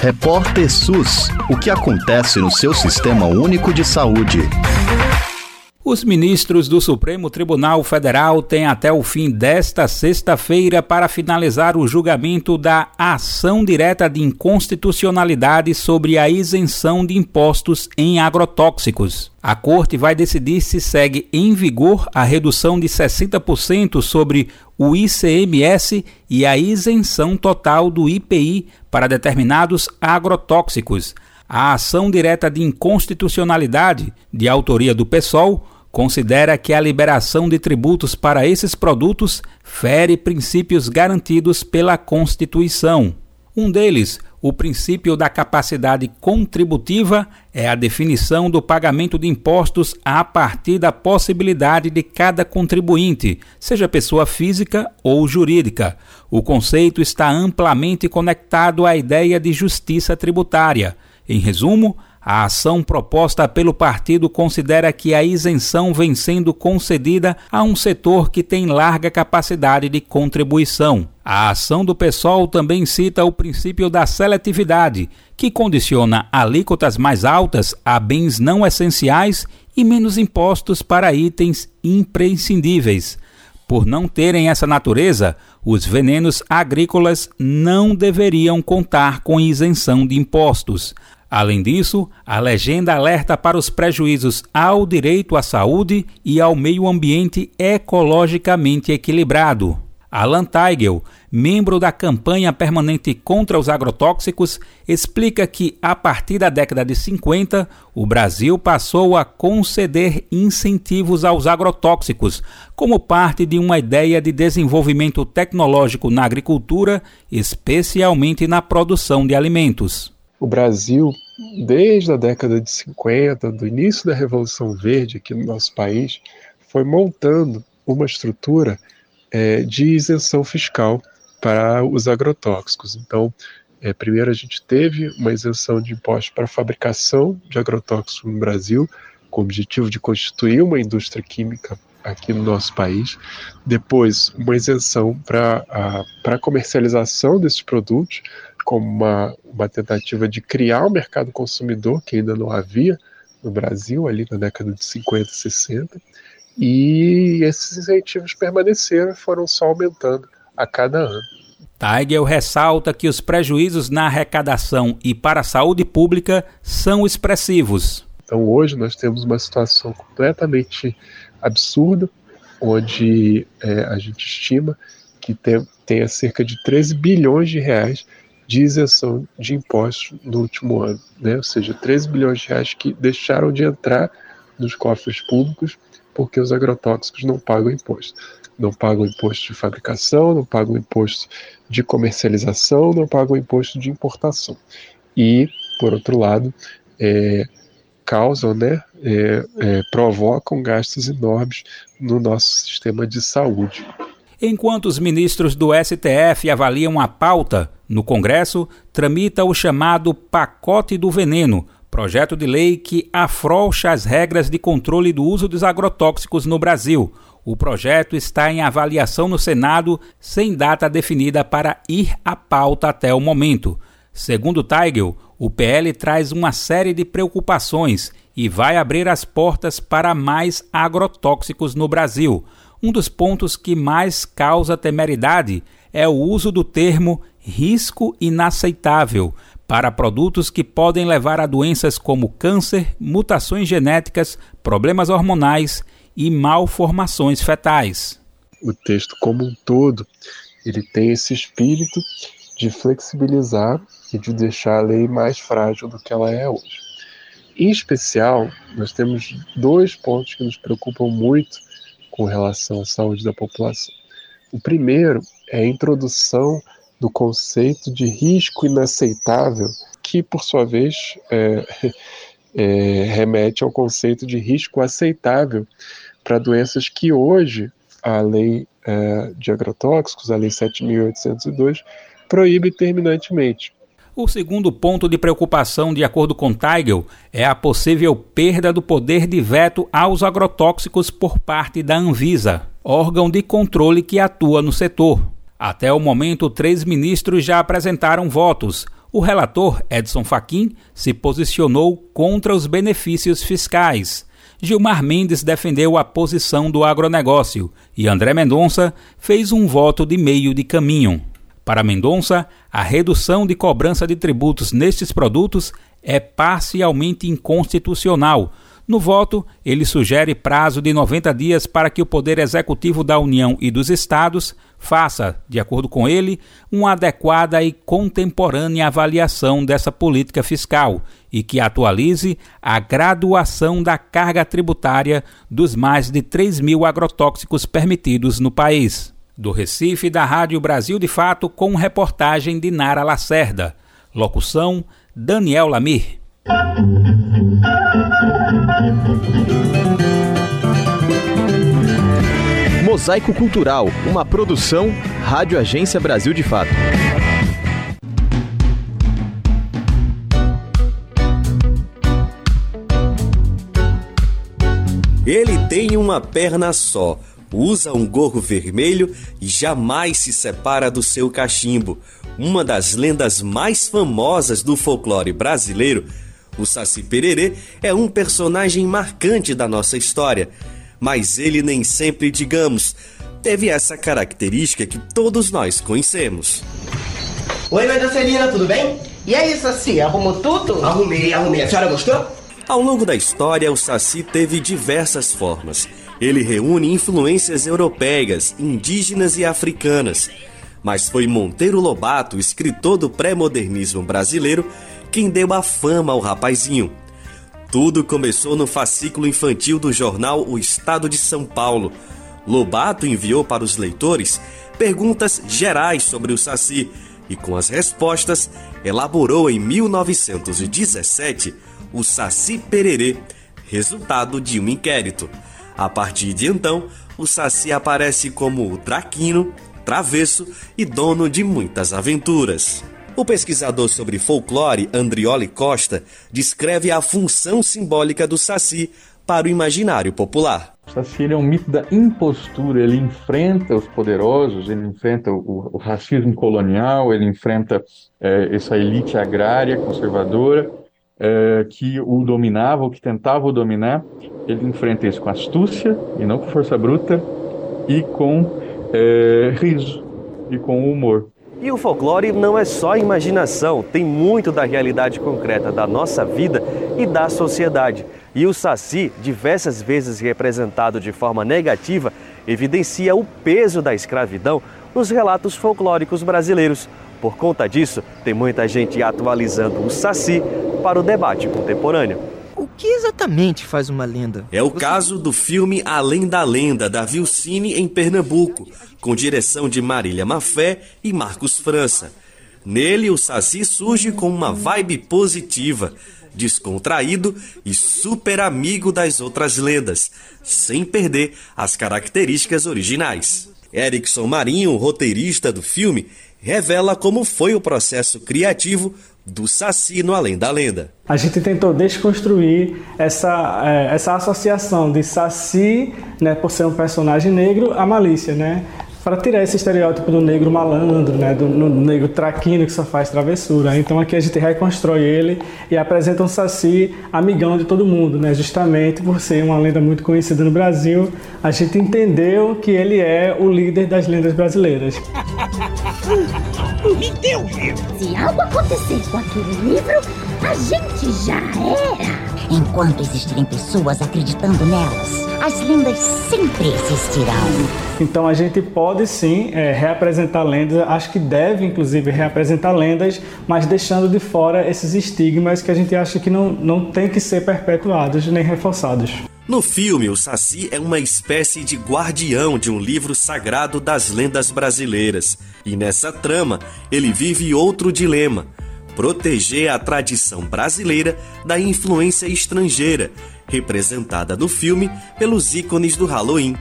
Repórter SUS. O que acontece no seu sistema único de saúde? Os ministros do Supremo Tribunal Federal têm até o fim desta sexta-feira para finalizar o julgamento da ação direta de inconstitucionalidade sobre a isenção de impostos em agrotóxicos. A Corte vai decidir se segue em vigor a redução de 60% sobre o ICMS e a isenção total do IPI para determinados agrotóxicos. A ação direta de inconstitucionalidade, de autoria do PSOL, considera que a liberação de tributos para esses produtos fere princípios garantidos pela Constituição. Um deles, o princípio da capacidade contributiva, é a definição do pagamento de impostos a partir da possibilidade de cada contribuinte, seja pessoa física ou jurídica. O conceito está amplamente conectado à ideia de justiça tributária. Em resumo, a ação proposta pelo partido considera que a isenção vem sendo concedida a um setor que tem larga capacidade de contribuição. A ação do PSOL também cita o princípio da seletividade, que condiciona alíquotas mais altas a bens não essenciais e menos impostos para itens imprescindíveis. Por não terem essa natureza, os venenos agrícolas não deveriam contar com isenção de impostos. Além disso, a legenda alerta para os prejuízos ao direito à saúde e ao meio ambiente ecologicamente equilibrado. Alan Teigel, membro da campanha permanente contra os agrotóxicos, explica que, a partir da década de 50, o Brasil passou a conceder incentivos aos agrotóxicos, como parte de uma ideia de desenvolvimento tecnológico na agricultura, especialmente na produção de alimentos. O Brasil, desde a década de 50, do início da Revolução Verde aqui no nosso país, foi montando uma estrutura é, de isenção fiscal para os agrotóxicos. Então, é, primeiro a gente teve uma isenção de impostos para a fabricação de agrotóxicos no Brasil, com o objetivo de constituir uma indústria química aqui no nosso país. Depois, uma isenção para a, comercialização desses produtos, como uma, uma tentativa de criar um mercado consumidor que ainda não havia no Brasil, ali na década de 50 e 60. E esses incentivos permaneceram e foram só aumentando a cada ano. Tiger ressalta que os prejuízos na arrecadação e para a saúde pública são expressivos. Então hoje nós temos uma situação completamente absurda, onde é, a gente estima que tem, tenha cerca de 13 bilhões de reais de isenção de impostos no último ano, né? ou seja, 13 bilhões de reais que deixaram de entrar nos cofres públicos porque os agrotóxicos não pagam imposto. Não pagam imposto de fabricação, não pagam imposto de comercialização, não pagam imposto de importação. E, por outro lado, é, causam, né, é, é, provocam gastos enormes no nosso sistema de saúde. Enquanto os ministros do STF avaliam a pauta, no Congresso tramita o chamado Pacote do Veneno, projeto de lei que afrouxa as regras de controle do uso dos agrotóxicos no Brasil. O projeto está em avaliação no Senado, sem data definida para ir à pauta até o momento. Segundo Teigel, o PL traz uma série de preocupações e vai abrir as portas para mais agrotóxicos no Brasil. Um dos pontos que mais causa temeridade é o uso do termo risco inaceitável para produtos que podem levar a doenças como câncer, mutações genéticas, problemas hormonais e malformações fetais. O texto como um todo, ele tem esse espírito de flexibilizar de deixar a lei mais frágil do que ela é hoje. Em especial, nós temos dois pontos que nos preocupam muito com relação à saúde da população. O primeiro é a introdução do conceito de risco inaceitável, que, por sua vez, é, é, remete ao conceito de risco aceitável para doenças que hoje a lei é, de agrotóxicos, a lei 7.802, proíbe terminantemente. O segundo ponto de preocupação, de acordo com Teigel, é a possível perda do poder de veto aos agrotóxicos por parte da Anvisa, órgão de controle que atua no setor. Até o momento, três ministros já apresentaram votos. O relator, Edson Fachin, se posicionou contra os benefícios fiscais. Gilmar Mendes defendeu a posição do agronegócio e André Mendonça fez um voto de meio de caminho. Para Mendonça, a redução de cobrança de tributos nestes produtos é parcialmente inconstitucional. No voto, ele sugere prazo de 90 dias para que o Poder Executivo da União e dos Estados faça, de acordo com ele, uma adequada e contemporânea avaliação dessa política fiscal e que atualize a graduação da carga tributária dos mais de 3 mil agrotóxicos permitidos no país. Do Recife, da Rádio Brasil de Fato, com reportagem de Nara Lacerda. Locução: Daniel Lamir. Mosaico Cultural, uma produção Rádio Agência Brasil de Fato. Ele tem uma perna só, usa um gorro vermelho e jamais se separa do seu cachimbo. Uma das lendas mais famosas do folclore brasileiro, o Saci Pererê é um personagem marcante da nossa história mas ele nem sempre, digamos, teve essa característica que todos nós conhecemos. Oi, Celina, tudo bem? E é isso, Saci, arrumou tudo? Arrumei, arrumei. A senhora gostou? Ao longo da história, o Saci teve diversas formas. Ele reúne influências europeias, indígenas e africanas. Mas foi Monteiro Lobato, escritor do pré-modernismo brasileiro, quem deu a fama ao rapazinho. Tudo começou no fascículo infantil do jornal O Estado de São Paulo. Lobato enviou para os leitores perguntas gerais sobre o Saci e, com as respostas, elaborou em 1917 o Saci Pererê, resultado de um inquérito. A partir de então, o Saci aparece como o traquino, travesso e dono de muitas aventuras. O pesquisador sobre folclore Andrioli Costa descreve a função simbólica do Saci para o imaginário popular. O Saci é um mito da impostura, ele enfrenta os poderosos, ele enfrenta o, o racismo colonial, ele enfrenta é, essa elite agrária conservadora é, que o dominava, ou que tentava o dominar. Ele enfrenta isso com astúcia e não com força bruta, e com é, riso e com humor. E o folclore não é só imaginação, tem muito da realidade concreta da nossa vida e da sociedade. E o Saci, diversas vezes representado de forma negativa, evidencia o peso da escravidão nos relatos folclóricos brasileiros. Por conta disso, tem muita gente atualizando o Saci para o debate contemporâneo. O que exatamente faz uma lenda? É o caso do filme Além da Lenda, da Vilcine em Pernambuco, com direção de Marília Mafé e Marcos França. Nele, o Saci surge com uma vibe positiva, descontraído e super amigo das outras lendas, sem perder as características originais. Erickson Marinho, roteirista do filme, revela como foi o processo criativo do Saci no Além da Lenda. A gente tentou desconstruir essa, é, essa associação de Saci, né, por ser um personagem negro, a malícia, né? Para tirar esse estereótipo do negro malandro, né, do, do, negro traquino que só faz travessura. Então aqui a gente reconstrói ele e apresenta um Saci amigão de todo mundo, né, justamente por ser uma lenda muito conhecida no Brasil. A gente entendeu que ele é o líder das lendas brasileiras. Me deu livro! Se algo acontecer com aquele livro, a gente já era! Enquanto existirem pessoas acreditando nelas, as lendas sempre existirão. Então a gente pode sim é, reapresentar lendas, acho que deve inclusive reapresentar lendas, mas deixando de fora esses estigmas que a gente acha que não, não tem que ser perpetuados nem reforçados. No filme, o Saci é uma espécie de guardião de um livro sagrado das lendas brasileiras. E nessa trama, ele vive outro dilema: proteger a tradição brasileira da influência estrangeira representada no filme pelos ícones do Halloween.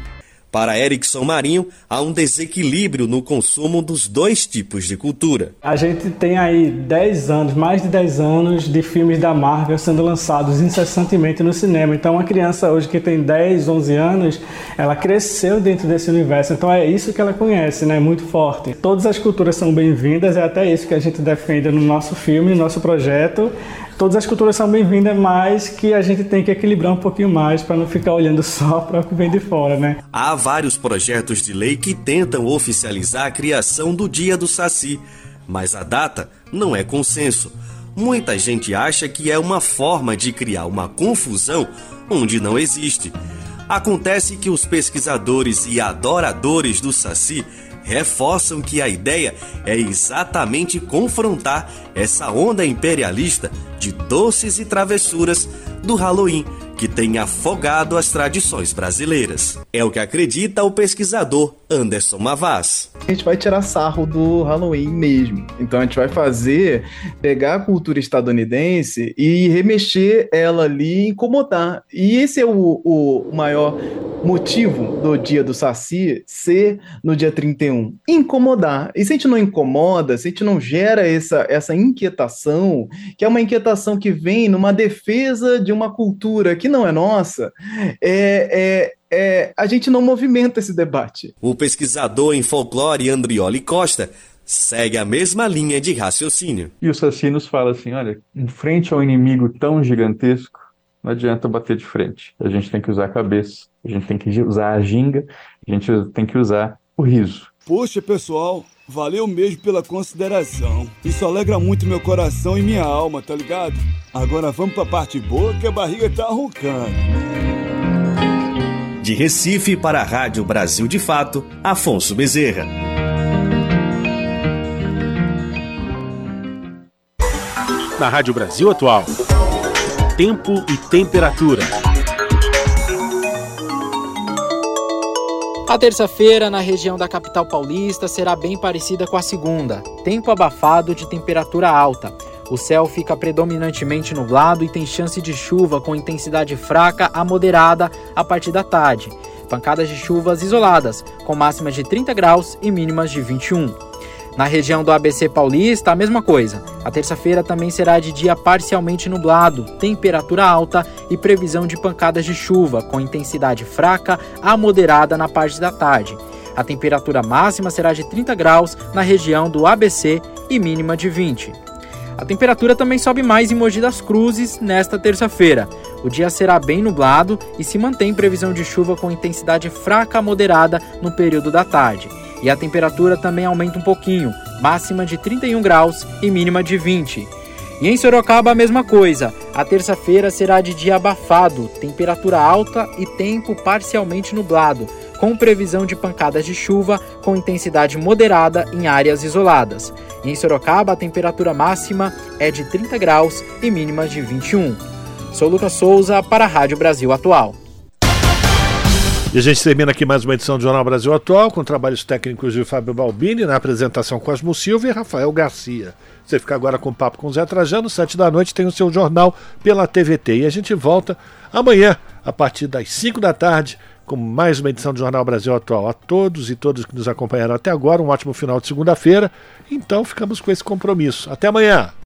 Para Erickson Marinho, há um desequilíbrio no consumo dos dois tipos de cultura. A gente tem aí 10 anos, mais de 10 anos de filmes da Marvel sendo lançados incessantemente no cinema. Então, uma criança hoje que tem 10, 11 anos, ela cresceu dentro desse universo. Então, é isso que ela conhece, né? Muito forte. Todas as culturas são bem-vindas, é até isso que a gente defende no nosso filme, no nosso projeto todas as culturas são bem-vindas, mas que a gente tem que equilibrar um pouquinho mais para não ficar olhando só para o que vem de fora, né? Há vários projetos de lei que tentam oficializar a criação do Dia do Saci, mas a data não é consenso. Muita gente acha que é uma forma de criar uma confusão onde não existe. Acontece que os pesquisadores e adoradores do Saci reforçam que a ideia é exatamente confrontar essa onda imperialista de doces e travessuras do Halloween que tem afogado as tradições brasileiras. É o que acredita o pesquisador Anderson Mavaz. A gente vai tirar sarro do Halloween mesmo. Então a gente vai fazer, pegar a cultura estadunidense e remexer ela ali, incomodar. E esse é o, o maior motivo do dia do Saci ser no dia 31. Incomodar. E se a gente não incomoda, se a gente não gera essa, essa inquietação, que é uma inquietação que vem numa defesa de uma cultura que não é nossa, é, é, é, a gente não movimenta esse debate. O pesquisador em folclore Andrioli Costa segue a mesma linha de raciocínio. E o Saci nos fala assim: olha, em frente a um inimigo tão gigantesco, não adianta bater de frente. A gente tem que usar a cabeça, a gente tem que usar a ginga, a gente tem que usar o riso. Poxa, pessoal, valeu mesmo pela consideração. Isso alegra muito meu coração e minha alma, tá ligado? Agora vamos pra parte boa que a barriga tá roncando. De Recife para a Rádio Brasil de Fato, Afonso Bezerra. Na Rádio Brasil Atual, tempo e temperatura. A terça-feira na região da capital paulista será bem parecida com a segunda. Tempo abafado de temperatura alta. O céu fica predominantemente nublado e tem chance de chuva com intensidade fraca a moderada a partir da tarde. Pancadas de chuvas isoladas, com máximas de 30 graus e mínimas de 21. Na região do ABC Paulista, a mesma coisa. A terça-feira também será de dia parcialmente nublado, temperatura alta e previsão de pancadas de chuva, com intensidade fraca a moderada na parte da tarde. A temperatura máxima será de 30 graus na região do ABC e mínima de 20. A temperatura também sobe mais em Mogi das Cruzes nesta terça-feira. O dia será bem nublado e se mantém previsão de chuva com intensidade fraca a moderada no período da tarde. E a temperatura também aumenta um pouquinho, máxima de 31 graus e mínima de 20. E em Sorocaba a mesma coisa. A terça-feira será de dia abafado, temperatura alta e tempo parcialmente nublado, com previsão de pancadas de chuva com intensidade moderada em áreas isoladas. Em Sorocaba, a temperatura máxima é de 30 graus e mínima de 21. Sou Lucas Souza para a Rádio Brasil Atual. E a gente termina aqui mais uma edição do Jornal Brasil Atual, com trabalhos técnicos de Fábio Balbini, na apresentação Cosmo Silva e Rafael Garcia. Você fica agora com o papo com o Zé Trajano, sete da noite tem o seu jornal pela TVT. E a gente volta amanhã, a partir das 5 da tarde, com mais uma edição do Jornal Brasil Atual. A todos e todas que nos acompanharam até agora, um ótimo final de segunda-feira. Então ficamos com esse compromisso. Até amanhã!